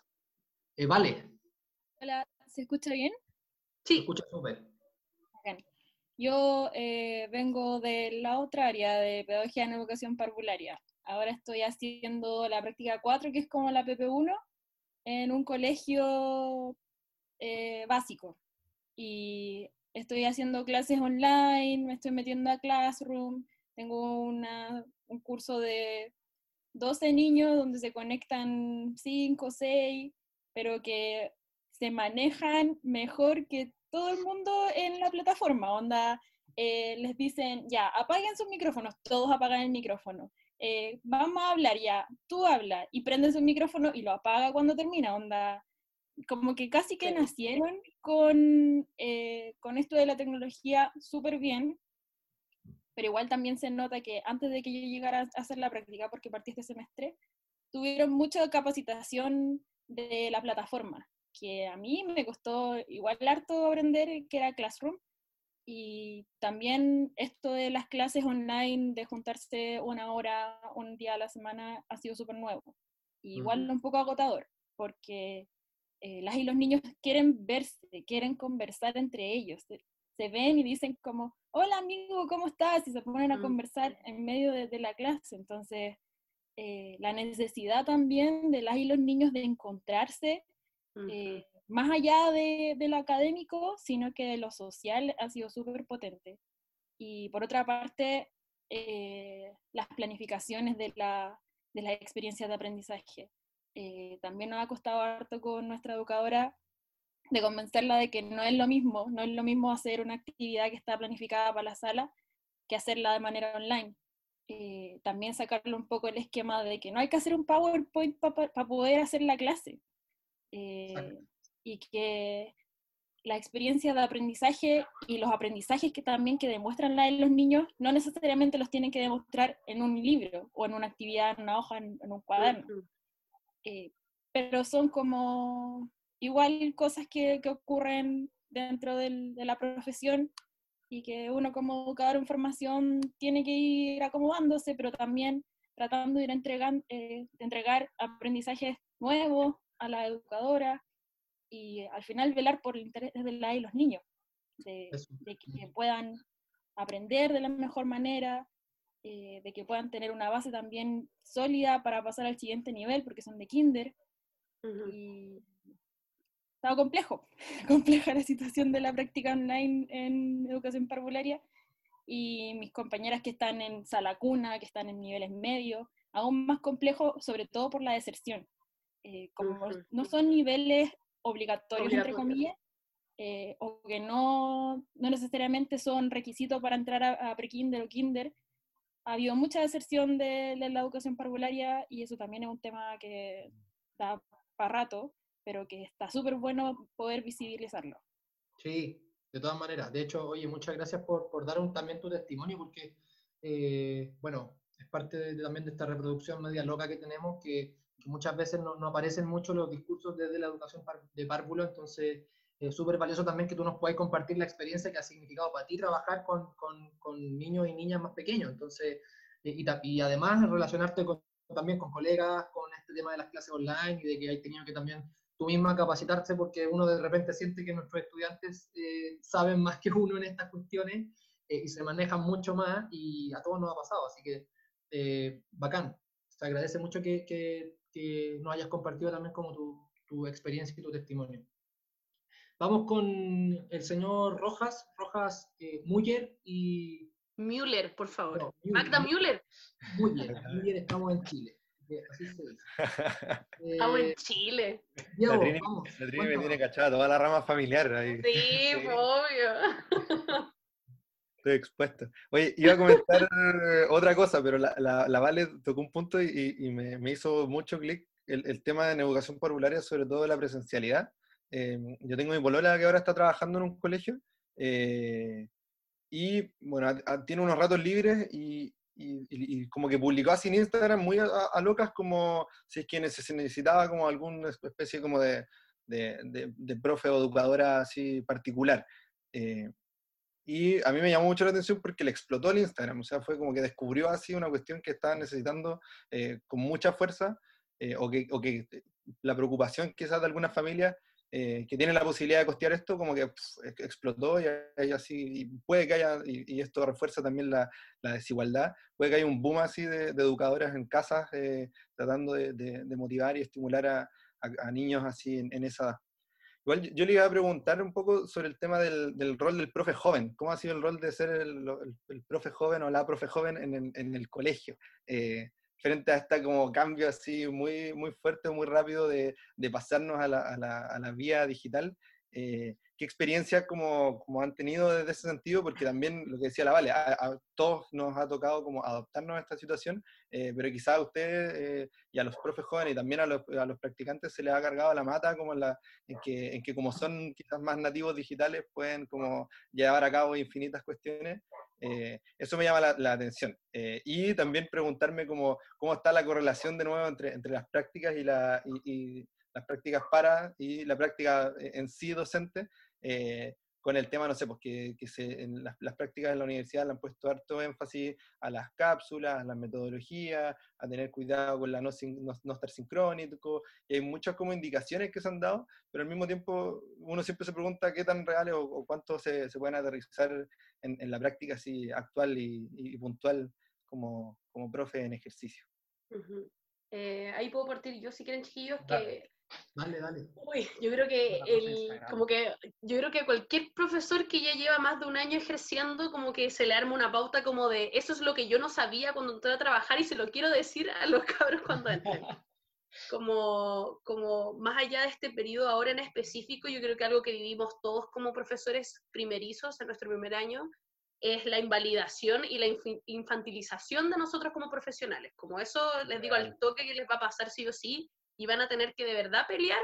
Eh, vale, Hola, ¿se escucha bien? Sí, escucha súper. Yo eh, vengo de la otra área de Pedagogía en Educación Parvularia. Ahora estoy haciendo la práctica 4, que es como la PP1, en un colegio eh, básico. Y estoy haciendo clases online, me estoy metiendo a Classroom, tengo una- un curso de 12 niños donde se conectan 5 o 6, pero que se manejan mejor que todo el mundo en la plataforma. Onda, eh, les dicen, ya, apaguen sus micrófonos, todos apagan el micrófono. Eh, vamos a hablar ya, tú habla y prende su micrófono y lo apaga cuando termina. Onda, como que casi que nacieron con, eh, con esto de la tecnología súper bien, pero igual también se nota que antes de que yo llegara a hacer la práctica, porque partí este semestre, tuvieron mucha capacitación de la plataforma, que a mí me costó igual harto aprender, que era Classroom, y también esto de las clases online, de juntarse una hora, un día a la semana, ha sido súper nuevo. Y igual un poco agotador, porque eh, las y los niños quieren verse, quieren conversar entre ellos. Se, ven y dicen como, hola amigo, ¿cómo estás? Y se ponen a Mm. conversar en medio de, de la clase. Entonces, eh, la necesidad también de las y los niños de encontrarse eh, más allá de, de lo académico, sino que de lo social ha sido súper potente. Y por otra parte, eh, las planificaciones de, la, de las experiencias de aprendizaje. Eh, también nos ha costado harto con nuestra educadora de convencerla de que no es lo mismo, no es lo mismo hacer una actividad que está planificada para la sala que hacerla de manera online. Eh, también sacarle un poco el esquema de que no hay que hacer un PowerPoint para poder hacer la clase. Eh, y que la experiencia de aprendizaje y los aprendizajes que también que demuestran la, los niños no necesariamente los tienen que demostrar en un libro o en una actividad, en una hoja, en, en un cuaderno. Eh, pero son como igual cosas que, que ocurren dentro del, de la profesión y que uno como educador en formación tiene que ir acomodándose, pero también tratando de ir entregando, eh, de entregar aprendizajes nuevos a la educadora y al final velar por el interés de la y los niños, de, de, que puedan aprender de la mejor manera, eh, de que puedan tener una base también sólida para pasar al siguiente nivel, porque son de kinder. Y estaba complejo, (laughs) compleja la situación de la práctica online en educación parvularia. Y mis compañeras que están en sala cuna, que están en niveles medios, aún más complejo, sobre todo por la deserción. Eh, como no son niveles obligatorios, entre comillas, eh, o que no, no, necesariamente son requisitos para entrar a, a pre-kinder o kinder, ha habido mucha deserción de, la educación parvularia y eso también es un tema que da para rato, pero que está súper bueno poder visibilizarlo. Sí, de todas maneras. De hecho, oye, muchas gracias por, por dar un, también tu testimonio, porque, eh, bueno, es parte también de esta reproducción media loca que tenemos, que, muchas veces no, no, aparecen mucho los discursos desde la educación de párvulo, entonces es súper valioso también que tú nos puedas compartir la experiencia que ha significado para ti trabajar con, con, con niños y niñas más pequeños. Entonces, y, y, además relacionarte con, también con colegas, con este tema de las clases online y de que hay tenido que también tú misma capacitarse porque uno de repente siente que nuestros estudiantes eh, saben más que uno en estas cuestiones eh, y se manejan mucho más y a todos nos ha pasado. Así que, eh, bacán. Se agradece mucho que, que, que, nos hayas compartido también como tu, tu experiencia y tu testimonio. Vamos con el señor Rojas, Rojas eh, Müller y... Müller, por favor. Magda Müller. Müller, Müller, estamos en Chile. Así se dice. (laughs) estamos en Chile. Diego, la Trini, vamos, la Trini me tiene cachada, toda la rama familiar ahí. Sí, (laughs) sí. obvio. Estoy expuesto. Oye, iba a comentar (laughs) otra cosa, pero la, la, la, Vale tocó un punto y, y me, me, hizo mucho clic el, el, tema de educación parvularia, sobre todo la presencialidad. Eh, yo tengo mi polola que ahora está trabajando en un colegio eh, y bueno, tiene unos ratos libres y, y, y, como que publicó así en Instagram muy a, locas como si es que se necesitaba como alguna especie como de, de, de, de profe o educadora así particular. Eh, y a mí me llamó mucho la atención porque le explotó el Instagram, o sea, fue como que descubrió así una cuestión que estaba necesitando eh, con mucha fuerza, eh, o, que, o, que, la preocupación quizás de algunas familias eh, que tienen la posibilidad de costear esto, como que explotó y, y, así, y puede que haya, y, esto refuerza también la, desigualdad, puede que haya un boom así de, de educadoras en casas eh, tratando de, motivar y estimular a, niños así en, esa Igual yo, le iba a preguntar un poco sobre el tema del, rol del profe joven. ¿Cómo ha sido el rol de ser el, el, profe joven o la profe joven en, en, en el colegio? Eh, frente a este como cambio así muy, muy fuerte, muy rápido de, de pasarnos a la, a, la, a la, vía digital. Eh, ¿Qué experiencias como, como, han tenido desde ese sentido? Porque también, lo que decía la Vale, a, a todos nos ha tocado como adoptarnos a esta situación, eh, pero quizás a ustedes eh, y a los profes jóvenes y también a los, a los, practicantes se les ha cargado la mata como en, la, en, que, en que como son quizás más nativos digitales pueden como llevar a cabo infinitas cuestiones. Eh, eso me llama la, atención. Eh, y también preguntarme cómo, cómo está la correlación de nuevo entre, entre las prácticas y, la, y las prácticas para y la práctica en sí docente, eh, con el tema, no sé, pues que, que se, en las, las, prácticas de la universidad le han puesto harto énfasis a las cápsulas, a la metodología, a tener cuidado con la no, no, no, estar sincrónico, y hay muchas como indicaciones que se han dado, pero al mismo tiempo uno siempre se pregunta qué tan reales o, o cuánto se, se, pueden aterrizar en, en, la práctica así actual y, y, puntual como, como profe en ejercicio. Uh -huh. eh, ahí puedo partir yo, si quieren, chiquillos, que Dale, dale. Uy, yo creo que el, como que yo creo que cualquier profesor que ya lleva más de un año ejerciendo, como que se le arma una pauta como de eso es lo que yo no sabía cuando entré a trabajar y se lo quiero decir a los (laughs) cabros cuando entren. Como, como más allá de este periodo ahora en específico, yo creo que algo que vivimos todos como profesores primerizos en nuestro primer año es la invalidación y la infantilización de nosotros como profesionales. Como eso les digo al toque que les va a pasar sí o sí, y van a tener que de verdad pelear,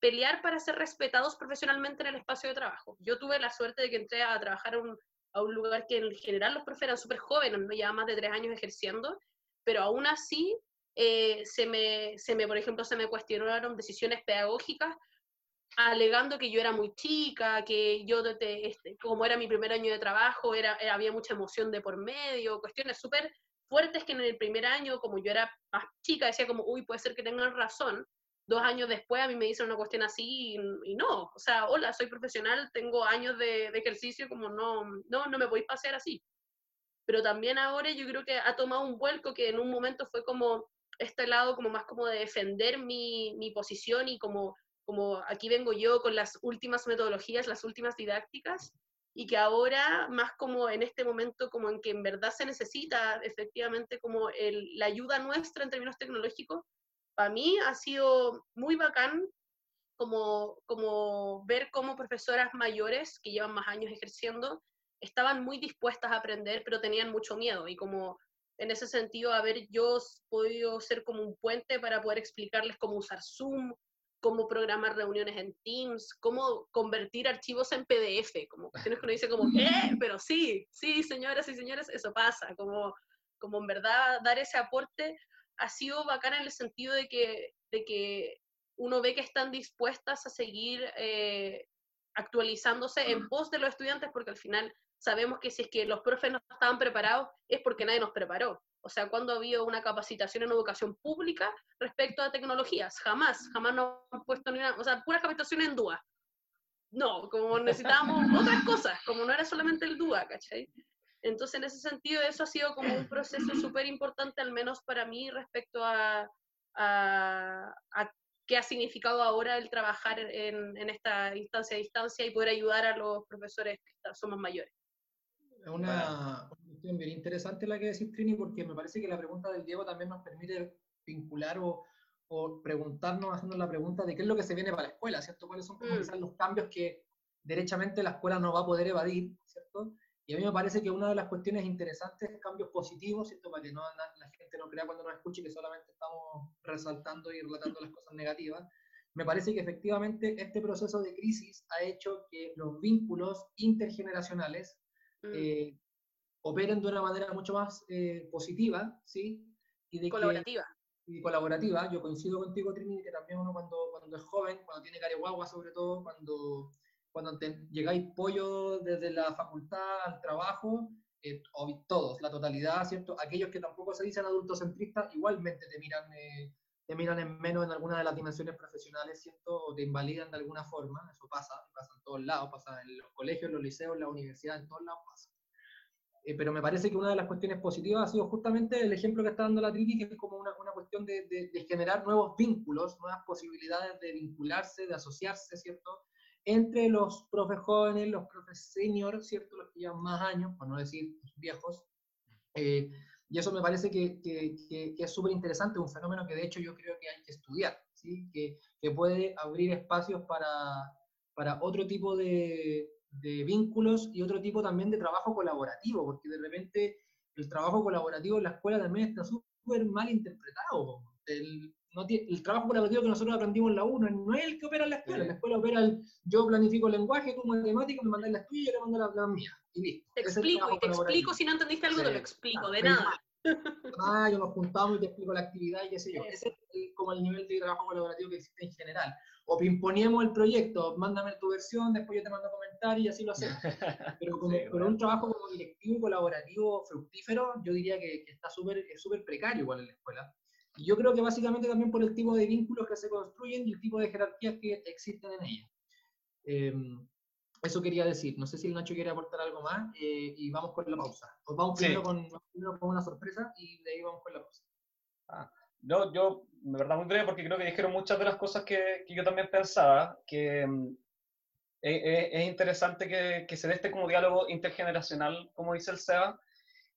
pelear para ser respetados profesionalmente en el espacio de trabajo. Yo tuve la suerte de que entré a trabajar a un, lugar que en general los profes eran súper jóvenes, no llevaban más de tres años ejerciendo, pero aún así eh, se, me, se me, por ejemplo, se me cuestionaron decisiones pedagógicas alegando que yo era muy chica, que yo, este, como era mi primer año de trabajo, era, había mucha emoción de por medio, cuestiones súper fuertes que en el primer año, como yo era más chica, decía como, uy, puede ser que tengan razón. Dos años después a mí me dicen una cuestión así y, no, o sea, hola, soy profesional, tengo años de, de, ejercicio, como no, no, no me podéis pasear así. Pero también ahora yo creo que ha tomado un vuelco que en un momento fue como este lado como más como de defender mi, mi posición y como como aquí vengo yo con las últimas metodologías, las últimas didácticas, y que ahora, más como en este momento, como en que en verdad se necesita efectivamente como el, la ayuda nuestra en términos tecnológicos, para mí ha sido muy bacán como, como ver cómo profesoras mayores que llevan más años ejerciendo estaban muy dispuestas a aprender, pero tenían mucho miedo. Y como en ese sentido haber yo podido ser como un puente para poder explicarles cómo usar Zoom, cómo programar reuniones en Teams, cómo convertir archivos en PDF, como cuestiones que uno dice como, ¿qué? Pero sí, sí, señoras y señores, eso pasa, como, como en verdad dar ese aporte ha sido bacán en el sentido de que, de que uno ve que están dispuestas a seguir eh, actualizándose en pos de los estudiantes, porque al final sabemos que si es que los profes no estaban preparados es porque nadie nos preparó. O sea, cuando ha habido una capacitación en educación pública respecto a tecnologías? Jamás, jamás nos han puesto ni una, o sea, puras capacitaciones en DUA. No, como necesitábamos (laughs) otras cosas, como no era solamente el DUA, ¿cachai? Entonces, en ese sentido, eso ha sido como un proceso súper importante, al menos para mí, respecto a, a, qué ha significado ahora el trabajar en, en, esta instancia a distancia y poder ayudar a los profesores que somos mayores. Es una, bien interesante la que decís, Trini, porque me parece que la pregunta del Diego también nos permite vincular o, o preguntarnos, haciendo la pregunta de qué es lo que se viene para la escuela, ¿cierto? ¿Cuáles son mm. los cambios que derechamente la escuela no va a poder evadir, ¿cierto? Y a mí me parece que una de las cuestiones interesantes es cambios positivos, ¿cierto? Para que no, la gente no crea cuando nos escuche que solamente estamos resaltando y relatando las cosas negativas. Me parece que efectivamente este proceso de crisis ha hecho que los vínculos intergeneracionales mm. eh, operen de una manera mucho más eh, positiva, ¿sí? Y de colaborativa. y colaborativa. Yo coincido contigo, Trini, que también uno cuando, cuando es joven, cuando tiene careguagua sobre todo, cuando, cuando llegáis pollo desde la facultad al trabajo, eh, todos, la totalidad, ¿cierto? Aquellos que tampoco se dicen adultocentristas, igualmente te miran, eh, te miran en menos en alguna de las dimensiones profesionales, ¿cierto? O te invalidan de alguna forma, eso pasa, pasa en todos lados, pasa en los colegios, en los liceos, en la universidad, en todos lados pasa. Eh, pero me parece que una de las cuestiones positivas ha sido justamente el ejemplo que está dando la Triki, que es como una, una cuestión de, de, generar nuevos vínculos, nuevas posibilidades de vincularse, de asociarse, ¿cierto? Entre los profes jóvenes, los profes senior, ¿cierto? Los que llevan más años, por no decir viejos. Eh, y eso me parece que, que, que, es súper interesante, un fenómeno que de hecho yo creo que hay que estudiar, ¿sí? que, que puede abrir espacios para, para otro tipo de, de vínculos y otro tipo también de trabajo colaborativo, porque de repente el trabajo colaborativo en la escuela también está súper mal interpretado. El, no el trabajo colaborativo que nosotros aprendimos en la 1 no es el que opera en la escuela. En la escuela opera el yo planifico el lenguaje, tú matemática, me mandas las tuyas y yo le mando la mía. Y listo. Te explico, y te explico, si no entendiste algo, te lo explico, de nada. Ah, yo nos juntamos y te explico la actividad y qué sé yo. (laughs) Ese es como el nivel de trabajo colaborativo que existe en general o pimponíamos el proyecto, mándame tu versión, después yo te mando comentarios y así lo hacemos. (laughs) Pero como un trabajo como directivo, colaborativo, fructífero, yo diría que, está súper súper precario igual en la escuela. Y yo creo que básicamente también por el tipo de vínculos que se construyen y el tipo de jerarquías que existen en ella. Em, eso quería decir. No sé si el Nacho quiere aportar algo más eh, y vamos con la pausa. Os vamos primero, con, con, una sorpresa y de ahí vamos con la pausa. Ah, no, yo de verdad muy breve porque creo que dijeron muchas de las cosas que, que yo también pensaba, que mm, es, es, interesante que, que, se dé este como diálogo intergeneracional, como dice el SEBA,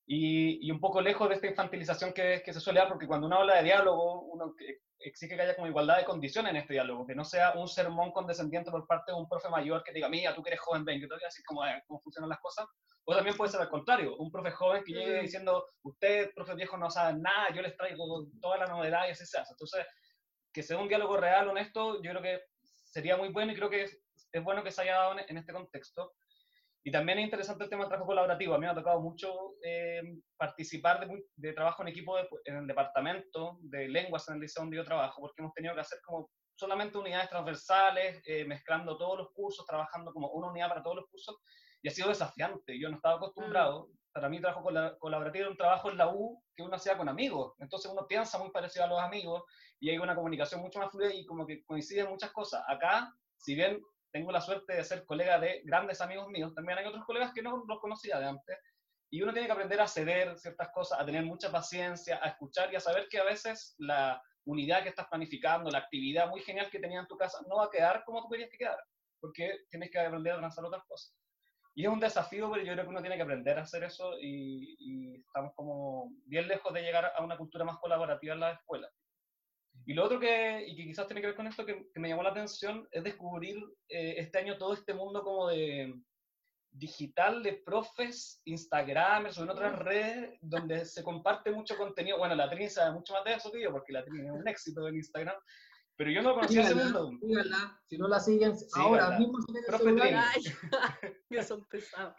y, y un poco lejos de esta infantilización que, que, se suele dar, porque cuando uno habla de diálogo, uno exige que haya como igualdad de condiciones en este diálogo, que no sea un sermón condescendiente por parte de un profe mayor que diga, mira, tú que eres joven, ven, que te voy a decir cómo, cómo funcionan las cosas, o también puede ser al contrario, un profe joven que llegue diciendo, usted, profe viejo, no sabe nada, yo les traigo toda la novedad y así se hace. Entonces, que sea un diálogo real, honesto, yo creo que sería muy bueno y creo que es, es bueno que se haya dado en, este contexto. Y también es interesante el tema del trabajo colaborativo. A mí me ha tocado mucho eh, participar de, de, trabajo en equipo en el departamento de lenguas en el liceo donde yo trabajo, porque hemos tenido que hacer como solamente unidades transversales, eh, mezclando todos los cursos, trabajando como una unidad para todos los cursos, y ha sido desafiante. Yo no estaba acostumbrado. Mm. Para mí, trabajo colaborativo era un trabajo en la U que uno hacía con amigos. Entonces, uno piensa muy parecido a los amigos y hay una comunicación mucho más fluida y como que coinciden muchas cosas. Acá, si bien tengo la suerte de ser colega de grandes amigos míos, también hay otros colegas que no los conocía de antes. Y uno tiene que aprender a ceder ciertas cosas, a tener mucha paciencia, a escuchar y a saber que a veces la unidad que estás planificando, la actividad muy genial que tenías en tu casa, no va a quedar como tú querías que quedara, porque tienes que aprender a lanzar otras cosas. Y es un desafío, pero yo creo que uno tiene que aprender a hacer eso y, estamos como bien lejos de llegar a una cultura más colaborativa en la escuela. Y lo otro que, y que quizás tiene que ver con esto que, me llamó la atención es descubrir eh, este año todo este mundo como de digital de profes, Instagram, o en otras redes donde (laughs) se comparte mucho contenido. Bueno, la Trini sabe mucho más de eso que yo, porque la Trini es un éxito en Instagram. Pero yo no conocía ese mundo. Si no la siguen, ahora mismo (laughs) (laughs) son pesados.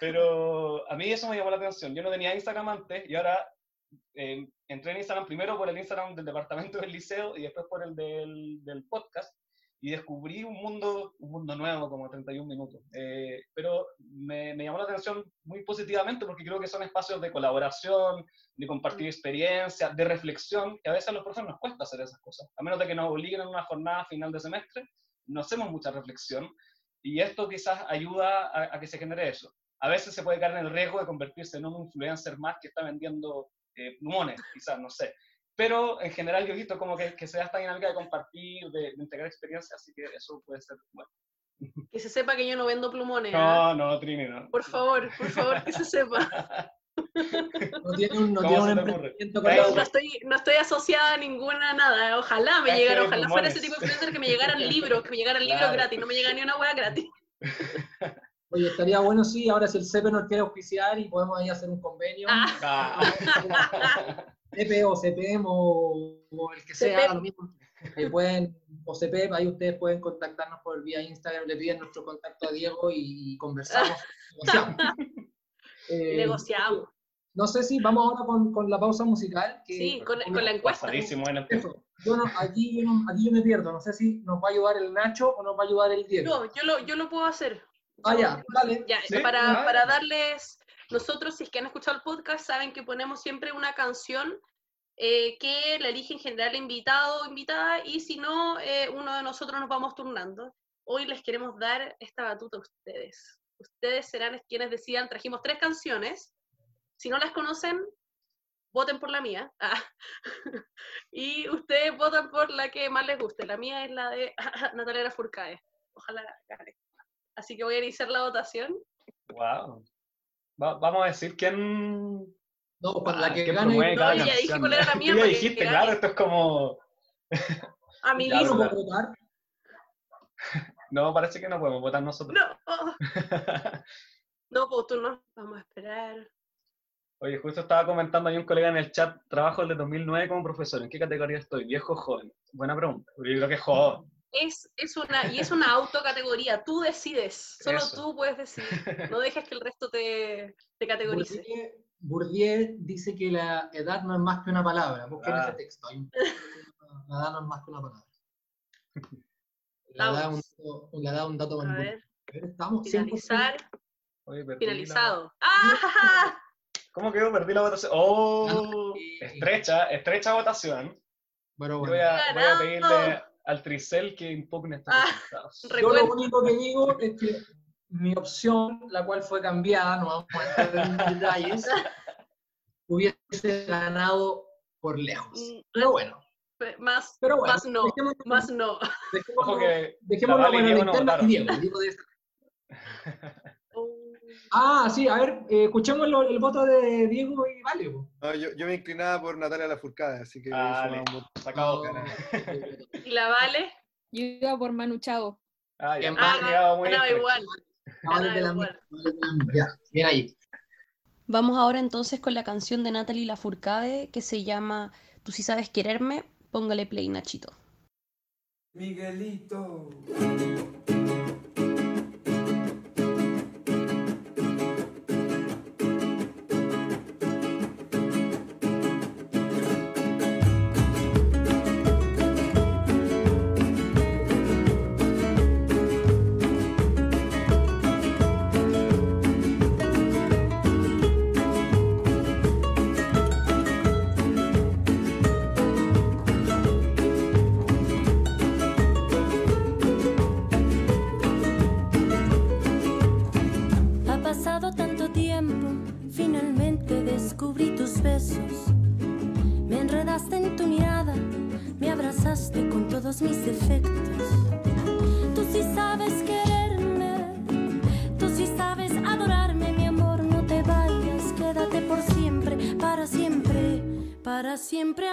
Pero a mí eso me llamó la atención. Yo no tenía Instagram antes y ahora eh, entré en Instagram primero por el Instagram del departamento del liceo y después por el del, del podcast y descubrí un mundo, un mundo nuevo, como 31 minutos. Eh, pero me, me, llamó la atención muy positivamente porque creo que son espacios de colaboración, de compartir experiencias, de reflexión, que a veces a los profesores nos cuesta hacer esas cosas. A menos de que nos obliguen en una jornada final de semestre, no hacemos mucha reflexión y esto quizás ayuda a, a que se genere eso. A veces se puede caer en el riesgo de convertirse en un influencer más que está vendiendo eh, plumones, quizás, no sé. Pero en general yo he visto como que, que se da esta dinámica de compartir, de, integrar experiencias, así que eso puede ser bueno. (laughs) Que se sepa que yo no vendo plumones. No, ¿ah? no, Trini, no. Por favor, por favor, que se sepa. No tiene un, no tiene un emprendimiento con no, estoy, no estoy asociada a ninguna nada. Ojalá me llegara, ojalá fuera ese tipo de influencer que me llegaran libros, que me llegaran (laughs) libros gratis, no me llega ni una hueá gratis. (laughs) Oye, estaría bueno si ahora si el CEPE nos quiere auspiciar y podemos ahí hacer un convenio. Ah. (laughs) CEPE o CPM o, el que sea, lo mismo. pueden, o CPM, ahí ustedes pueden contactarnos por vía Instagram, le piden nuestro contacto a Diego y, conversamos, negociamos. (laughs) Eh, negociamos. No sé si vamos ahora con, con la pausa musical. sí, con, con, la encuesta. Yo no, aquí, yo no, aquí yo me pierdo, no sé si nos va a ayudar el Nacho o nos va a ayudar el Diego. No, yo lo, yo lo puedo hacer. Ah, ya, dale. para, para darles, nosotros si es que han escuchado el podcast, saben que ponemos siempre una canción eh, que la elige en general el invitado o invitada y si no, eh, uno de nosotros nos vamos turnando. Hoy les queremos dar esta batuta a ustedes. Ustedes serán quienes decidan. Trajimos tres canciones. Si no las conocen, voten por la mía. Ah. (laughs) y ustedes votan por la que más les guste. La mía es la de (laughs) Natalia Furcae. Ojalá gane. Así que voy a iniciar la votación. Wow. vamos a decir quién. No, para la ah, que gane. No, ya dije cuál era la (laughs) mía. ya dijiste, claro, esto es como. (laughs) Amiguismo. votar? (laughs) No, parece que no podemos votar nosotros. No. no, pues tú no. Vamos a esperar. Oye, justo estaba comentando ahí un colega en el chat, trabajo desde 2009 como profesor. ¿En qué categoría estoy? ¿Viejo o joven? Buena pregunta. Yo creo que es joven es, es, una, y es una (laughs) autocategoría, tú decides, solo tú puedes decidir, no (laughs) dejes que el resto te, te categorice. Bourdieu, dice que la edad no es más que una palabra, busquen ese texto, (laughs) la edad no es más que una palabra. La edad, un, la edad un dato A ver, estamos finalizar, finalizado. ¡Ah! ¿Cómo quedó? Perdí la votación. ¡Oh! Estrecha, estrecha votación. Bueno, bueno. Voy a, voy a pedirle al Tricel que impugne estos ah, resultados. (laughs) Yo lo único que digo es que mi opción, la cual fue cambiada, no vamos a entrar en (laughs) detalles, hubiese ganado por lejos. Mm, pero bueno. Más, pero bueno, más no, más no. Dejémoslo, la interna y Diego, digo de (laughs) Ah, sí, a ver, eh, escuchemos el, voto de Diego y Vale. No, yo, yo, me inclinaba por Natalia Lafourcade, así que... Ah, sacado. ¿Y la Vale? Yo iba por Manu Chao. Ah, ya, ah, muy no, igual. Bien ahí. Vamos ahora entonces con la canción de Natalie Lafourcade que se llama Tú si sabes quererme, póngale play Nachito. Miguelito. Para siempre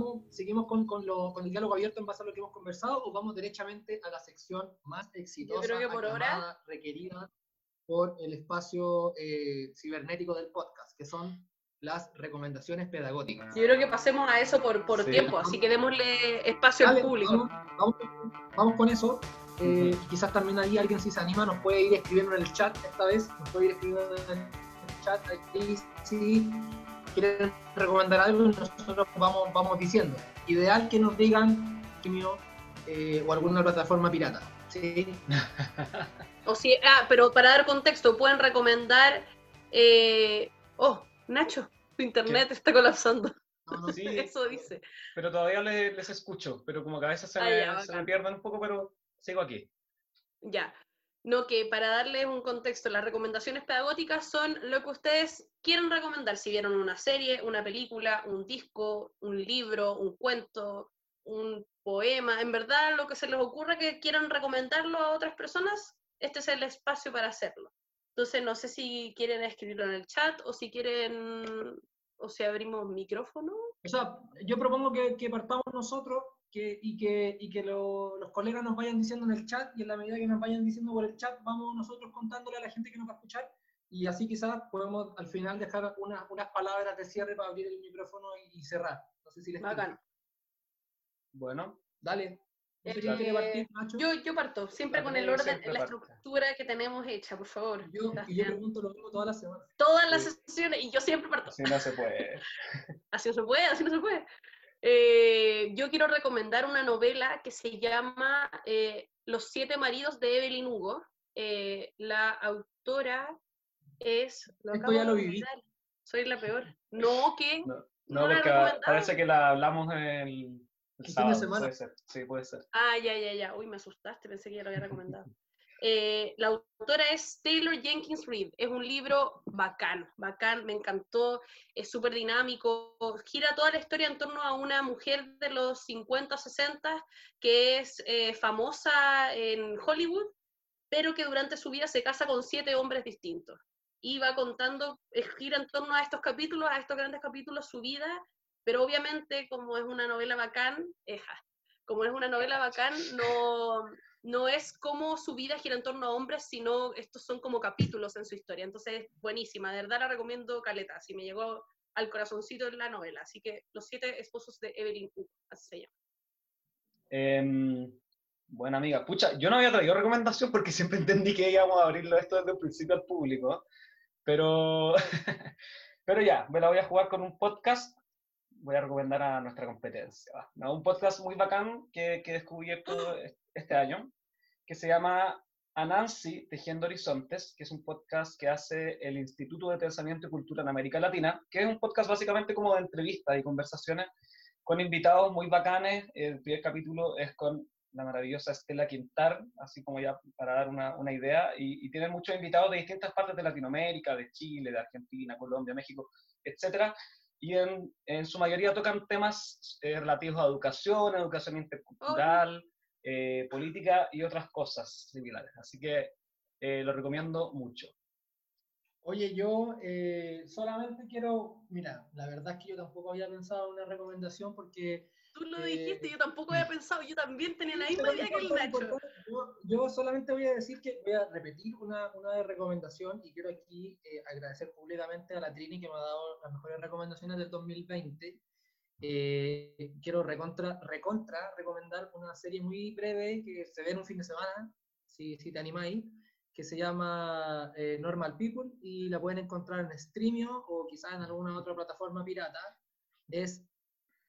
Vamos, seguimos con, con, lo- con el diálogo abierto en base a lo que hemos conversado o vamos derechamente a la sección más exitosa, creo que por ahora- requerida por el espacio eh, cibernético del podcast, que son las recomendaciones pedagógicas. Yo creo que pasemos a eso por, por Sí. tiempo, así que démosle espacio al Dale, público. Vamos, vamos- vamos con eso. Eh, Quizás también ahí alguien si se anima nos puede ir escribiendo en el chat esta vez, nos puede ir escribiendo en el chat ahí si quieren recomendar algo y nosotros vamos, vamos diciendo. Ideal que nos digan Vimeo, eh, o alguna plataforma pirata. ¿sí? (laughs) O si, ah, pero para dar contexto, pueden recomendar. eh, oh, Nacho, tu internet está colapsando. No, no, Sí, (laughs) Eso dice. pero todavía le- les escucho, pero como que a veces se, Ah, me, ya, se me bacán. pierden un poco, pero sigo aquí. Ya. No, que para darles un contexto, las recomendaciones pedagógicas son lo que ustedes quieren recomendar. Si vieron una serie, una película, un disco, un libro, un cuento, un poema, en verdad lo que se les ocurra que quieran recomendarlo a otras personas, este es el espacio para hacerlo. Entonces, no sé si quieren escribirlo en el chat o si quieren, o si abrimos micrófono. O sea, yo propongo que, que partamos nosotros que, y que, y que lo- los colegas nos vayan diciendo en el chat y en la medida que nos vayan diciendo por el chat, vamos nosotros contándole a la gente que nos va a escuchar y así quizás podemos al final dejar una- unas palabras de cierre para abrir el micrófono y, y cerrar. No sé si les Bacán. Bueno, Dale. No sé Eh, partir, Nacho. Yo, yo parto, siempre con el orden, la parte. estructura que tenemos hecha, por favor. Yo- y yo pregunto lo mismo todas las semanas. Todas las Sí. sesiones, y yo siempre parto. así no se puede. (laughs) Así no se puede, así no se puede. Eh, yo quiero recomendar una novela que se llama eh, Los siete maridos de Evelyn Hugo. Eh, la autora es... Esto ya lo viví. Soy la peor. No, ¿qué? No, porque parece que la hablamos el, el sábado. Puede ser. Sí, puede ser. Ah, ya, ya, ya. Uy, me asustaste, pensé que ya lo había recomendado. (laughs) Eh, la autora es Taylor Jenkins Reid. Es un libro bacán, bacán, me encantó, es súper dinámico, gira toda la historia en torno a una mujer de los 50, 60 que es eh, famosa en Hollywood, pero que durante su vida se casa con siete hombres distintos. Y va contando, eh, gira en torno a estos capítulos, a estos grandes capítulos, su vida, pero obviamente como es una novela bacán, como es una novela bacán, no, no es como su vida gira en torno a hombres, sino estos son como capítulos en su historia. Entonces es buenísima, de verdad la recomiendo Caleta, así me llegó al corazoncito en la novela. Así que Los siete esposos de Evelyn Hugo, así se llama. Em, buena amiga. Pucha, yo no había traído recomendación porque (laughs) siempre entendí que íbamos a abrirlo esto desde el principio al público, pero, (laughs) pero ya, me la voy a jugar con un podcast voy a recomendar a nuestra competencia. Un podcast muy bacán que, que descubrí este año, que se llama Anansi Tejiendo Horizontes, que es un podcast que hace el Instituto de Pensamiento y Cultura en América Latina, que es un podcast básicamente como de entrevistas y conversaciones con invitados muy bacanes. El primer capítulo es con la maravillosa Estela Quintar, así como ya para dar una, una idea, y, y tiene muchos invitados de distintas partes de Latinoamérica, de Chile, de Argentina, Colombia, México, etcétera, y en, en, su mayoría tocan temas eh, relativos a educación, educación intercultural, eh, política y otras cosas similares. Así que eh, lo recomiendo mucho. Oye, yo solamente quiero, mira, la verdad es que yo tampoco había pensado en una recomendación porque... Tú lo dijiste, yo tampoco había pensado, yo también tenía la misma idea que el Nacho. Yo, solamente voy a decir que voy a repetir una, una recomendación y quiero aquí agradecer públicamente a la Trini que me ha dado las mejores recomendaciones del 2020 eh, quiero recontra, recontra recomendar una serie muy breve que se ve en un fin de semana, si, si te animáis, que se llama eh, Normal People y la pueden encontrar en Streamio o quizás en alguna otra plataforma pirata. Es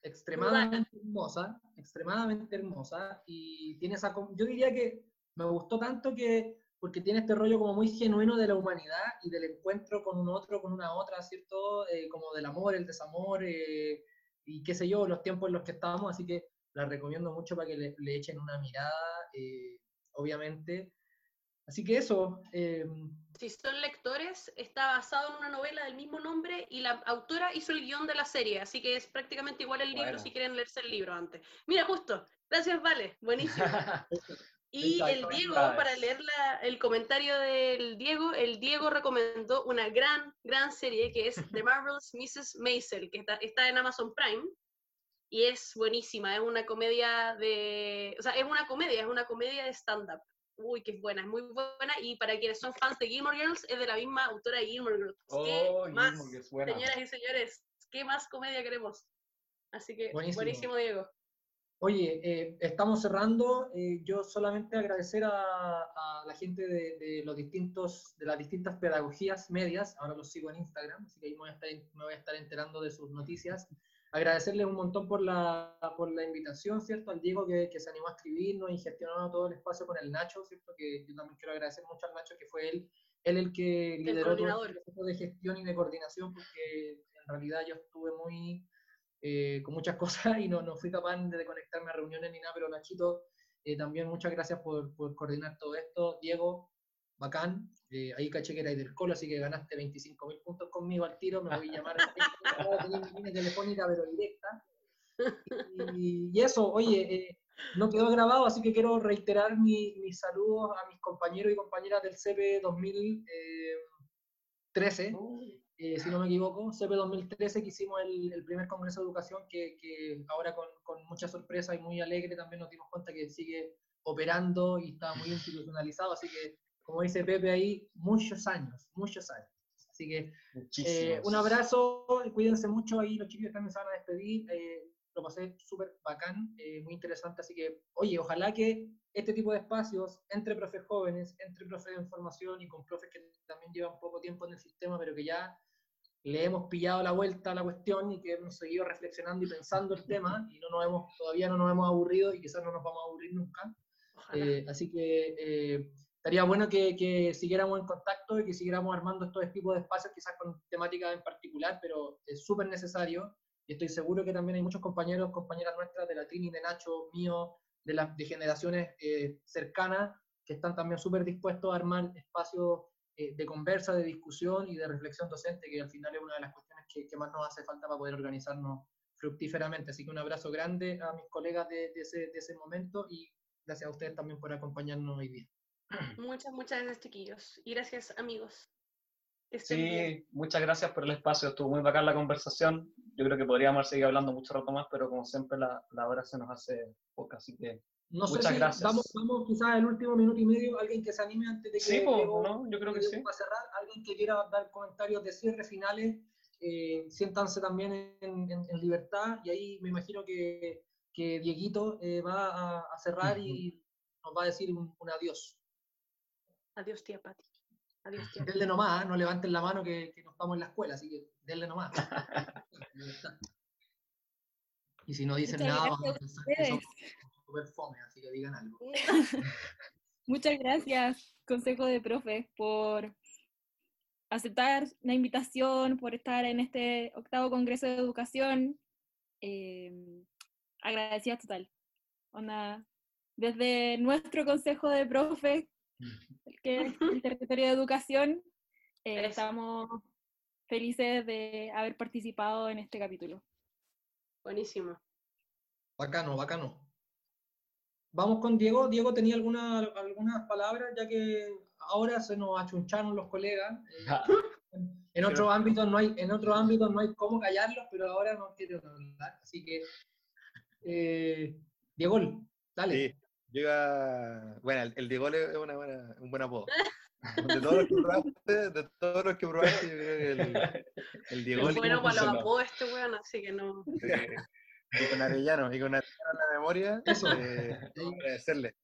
extremadamente hermosa, extremadamente hermosa y tiene esa, yo diría que me gustó tanto que porque tiene este rollo como muy genuino de la humanidad y del encuentro con un otro, con una otra, ¿cierto? Eh, como del amor, el desamor, eh, y qué sé yo, los tiempos en los que estábamos, así que la recomiendo mucho para que le, echen una mirada, eh, obviamente. Así que eso. Si son lectores, está basado en una novela del mismo nombre y la autora hizo el guion de la serie, así que es prácticamente igual el libro si quieren leerse el libro antes. Mira, justo. Gracias, Vale. Buenísimo. (laughs) Y el Diego, para leer el comentario del Diego, el Diego recomendó una gran, gran serie que es The Marvelous Mrs. Maisel, que está, está en Amazon Prime, y es buenísima, es una comedia de, o sea, es una comedia, es una comedia de stand-up. Uy, que es buena, es muy buena, y para quienes son fans de Gilmore Girls, es de la misma autora de Gilmore Girls. ¿Qué oh, más, señoras y señores? ¿Qué más comedia queremos? Así que, buenísimo Diego. Oye, eh, estamos cerrando. Eh, yo solamente agradecer a, la gente de, los distintos, de las distintas pedagogías medias. Ahora los sigo en Instagram, así que ahí me voy a estar, me voy a estar enterando de sus noticias. Agradecerles un montón por la, por la invitación, ¿cierto? Al Diego que, que se animó a escribirnos y gestionó todo el espacio con el Nacho, ¿cierto? Que yo también quiero agradecer mucho al Nacho, que fue él, él el que lideró todo el proceso de gestión y de coordinación, porque en realidad yo estuve muy eh, con muchas (laughs) cosas y no, no fui capaz de conectarme a reuniones ni nada, pero Nachito, eh, también muchas gracias por, por, coordinar todo esto. Diego, bacán, eh, ahí caché que erais del Colo, así que ganaste 25 mil puntos conmigo al tiro, me voy a llamar (laughs) (laughs) a telefónica, pero directa. Y, y eso, oye, no quedó grabado, así que quiero reiterar mi, mis saludos a mis compañeros y compañeras del CP 2013. Eh, si no me equivoco, CP 2013, que hicimos el, primer Congreso de Educación, que, que ahora con, con, mucha sorpresa y muy alegre también nos dimos cuenta que sigue operando y está muy institucionalizado, así que, como dice Pepe ahí, muchos años, muchos años. Así que eh, un abrazo, cuídense mucho ahí, los chicos también se van a despedir. Eh, lo pasé súper bacán, muy interesante, así que, oye, ojalá que este tipo de espacios entre profes jóvenes, entre profes de formación y con profes que también llevan poco tiempo en el sistema, pero que ya le hemos pillado la vuelta a la cuestión y que hemos seguido reflexionando y pensando el tema y no nos hemos, todavía no nos hemos aburrido y quizás no nos vamos a aburrir nunca. Eh, así que eh, estaría bueno que, que, siguiéramos en contacto y que siguiéramos armando estos tipos de espacios, quizás con temáticas en particular, pero es súper necesario y estoy seguro que también hay muchos compañeros, compañeras nuestras de la Trini, de Nacho, mío, de las de generaciones eh, cercanas, que están también súper dispuestos a armar espacios eh, de conversa, de discusión y de reflexión docente, que al final es una de las cuestiones que, que, más nos hace falta para poder organizarnos fructíferamente. Así que un abrazo grande a mis colegas de, de, ese, de ese momento y gracias a ustedes también por acompañarnos hoy día. (clears throat) Muchas, muchas gracias, chiquillos. Y gracias, amigos. Sí, bien. muchas gracias por el espacio. Estuvo muy bacán la conversación. Yo creo que podríamos seguir hablando mucho rato más, pero como siempre la, la hora se nos hace poca, así que no muchas sé si gracias. Vamos, vamos quizás el último minuto y medio, alguien que se anime antes de que sí, yo creo que sí. Para cerrar, alguien que quiera dar comentarios de cierre finales, eh, siéntanse también en, en, en, libertad y ahí me imagino que, que Dieguito eh, va a, a cerrar uh -huh. y nos va a decir un, un adiós. Adiós, tía Pati. Adiós, tía. Denle nomás, ¿eh? no levanten la mano que, que no estamos en la escuela, así que denle nomás. (laughs) y si no dicen Muchas nada, vamos a pensar que son súper fome, así que digan algo. (laughs) Muchas gracias, Consejo de Profe, por aceptar la invitación, por estar en este octavo Congreso de Educación. Eh, agradecida total. Onda, desde nuestro Consejo de Profe, que es el territorio de educación, eh, estamos felices de haber participado en este capítulo. Buenísimo. Bacano, bacano. Vamos con Diego. Diego tenía alguna, algunas palabras, ya que ahora se nos achuncharon los colegas. Eh, (laughs) en otros ámbitos no hay, en otros ámbitos no hay cómo callarlos, pero ahora no quiero hablar. Así que, eh, Diego, dale. Sí, iba, bueno, el, el Diego es una buena, un buen apodo. De todos los que probaste, de todos los que probaste, yo creo que el, el Diego. Es bueno para los apodos este weón, así que no. y con Arellano, y con Arellano en la memoria, Eso. Eh, agradecerle.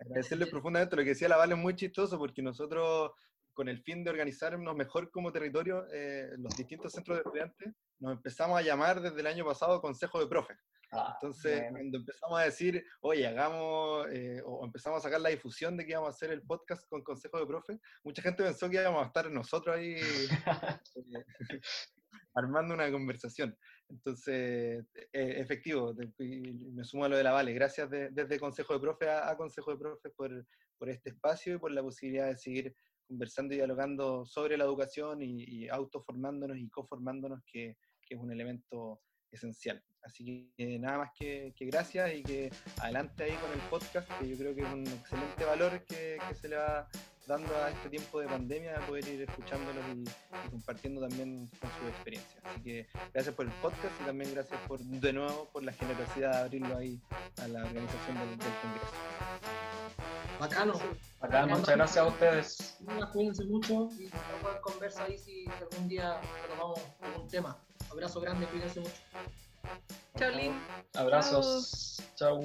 Agradecerle profundamente. Lo que decía la Vale es muy chistoso porque nosotros, con el fin de organizarnos mejor como territorio, eh, los distintos centros de estudiantes, nos empezamos a llamar desde el año pasado Consejo de Profes. Ah, Entonces, bueno. cuando empezamos a decir, oye, hagamos, eh, o empezamos a sacar la difusión de que íbamos a hacer el podcast con Consejo de Profes, mucha gente pensó que íbamos a estar nosotros ahí eh, (laughs) armando una conversación. Entonces, eh, efectivo, me sumo a lo de la Vale. Gracias de, desde Consejo de Profes a, a, Consejo de Profes por, por este espacio y por la posibilidad de seguir conversando y dialogando sobre la educación y, y autoformándonos y coformándonos, que, que es un elemento esencial. Así que nada más que, que, gracias y que adelante ahí con el podcast, que yo creo que es un excelente valor que, que se le va dando a este tiempo de pandemia, a poder ir escuchándolos y, y, compartiendo también con su experiencia. Así que gracias por el podcast y también gracias por, de nuevo por la generosidad de abrirlo ahí a la organización del, del Congreso. Bacano. Bacano, muchas gracias a ustedes. Cuídense mucho y pueden conversar ahí si algún día tomamos algún tema. Abrazo grande, cuídense mucho. Chao, Lin. Abrazos. Chao.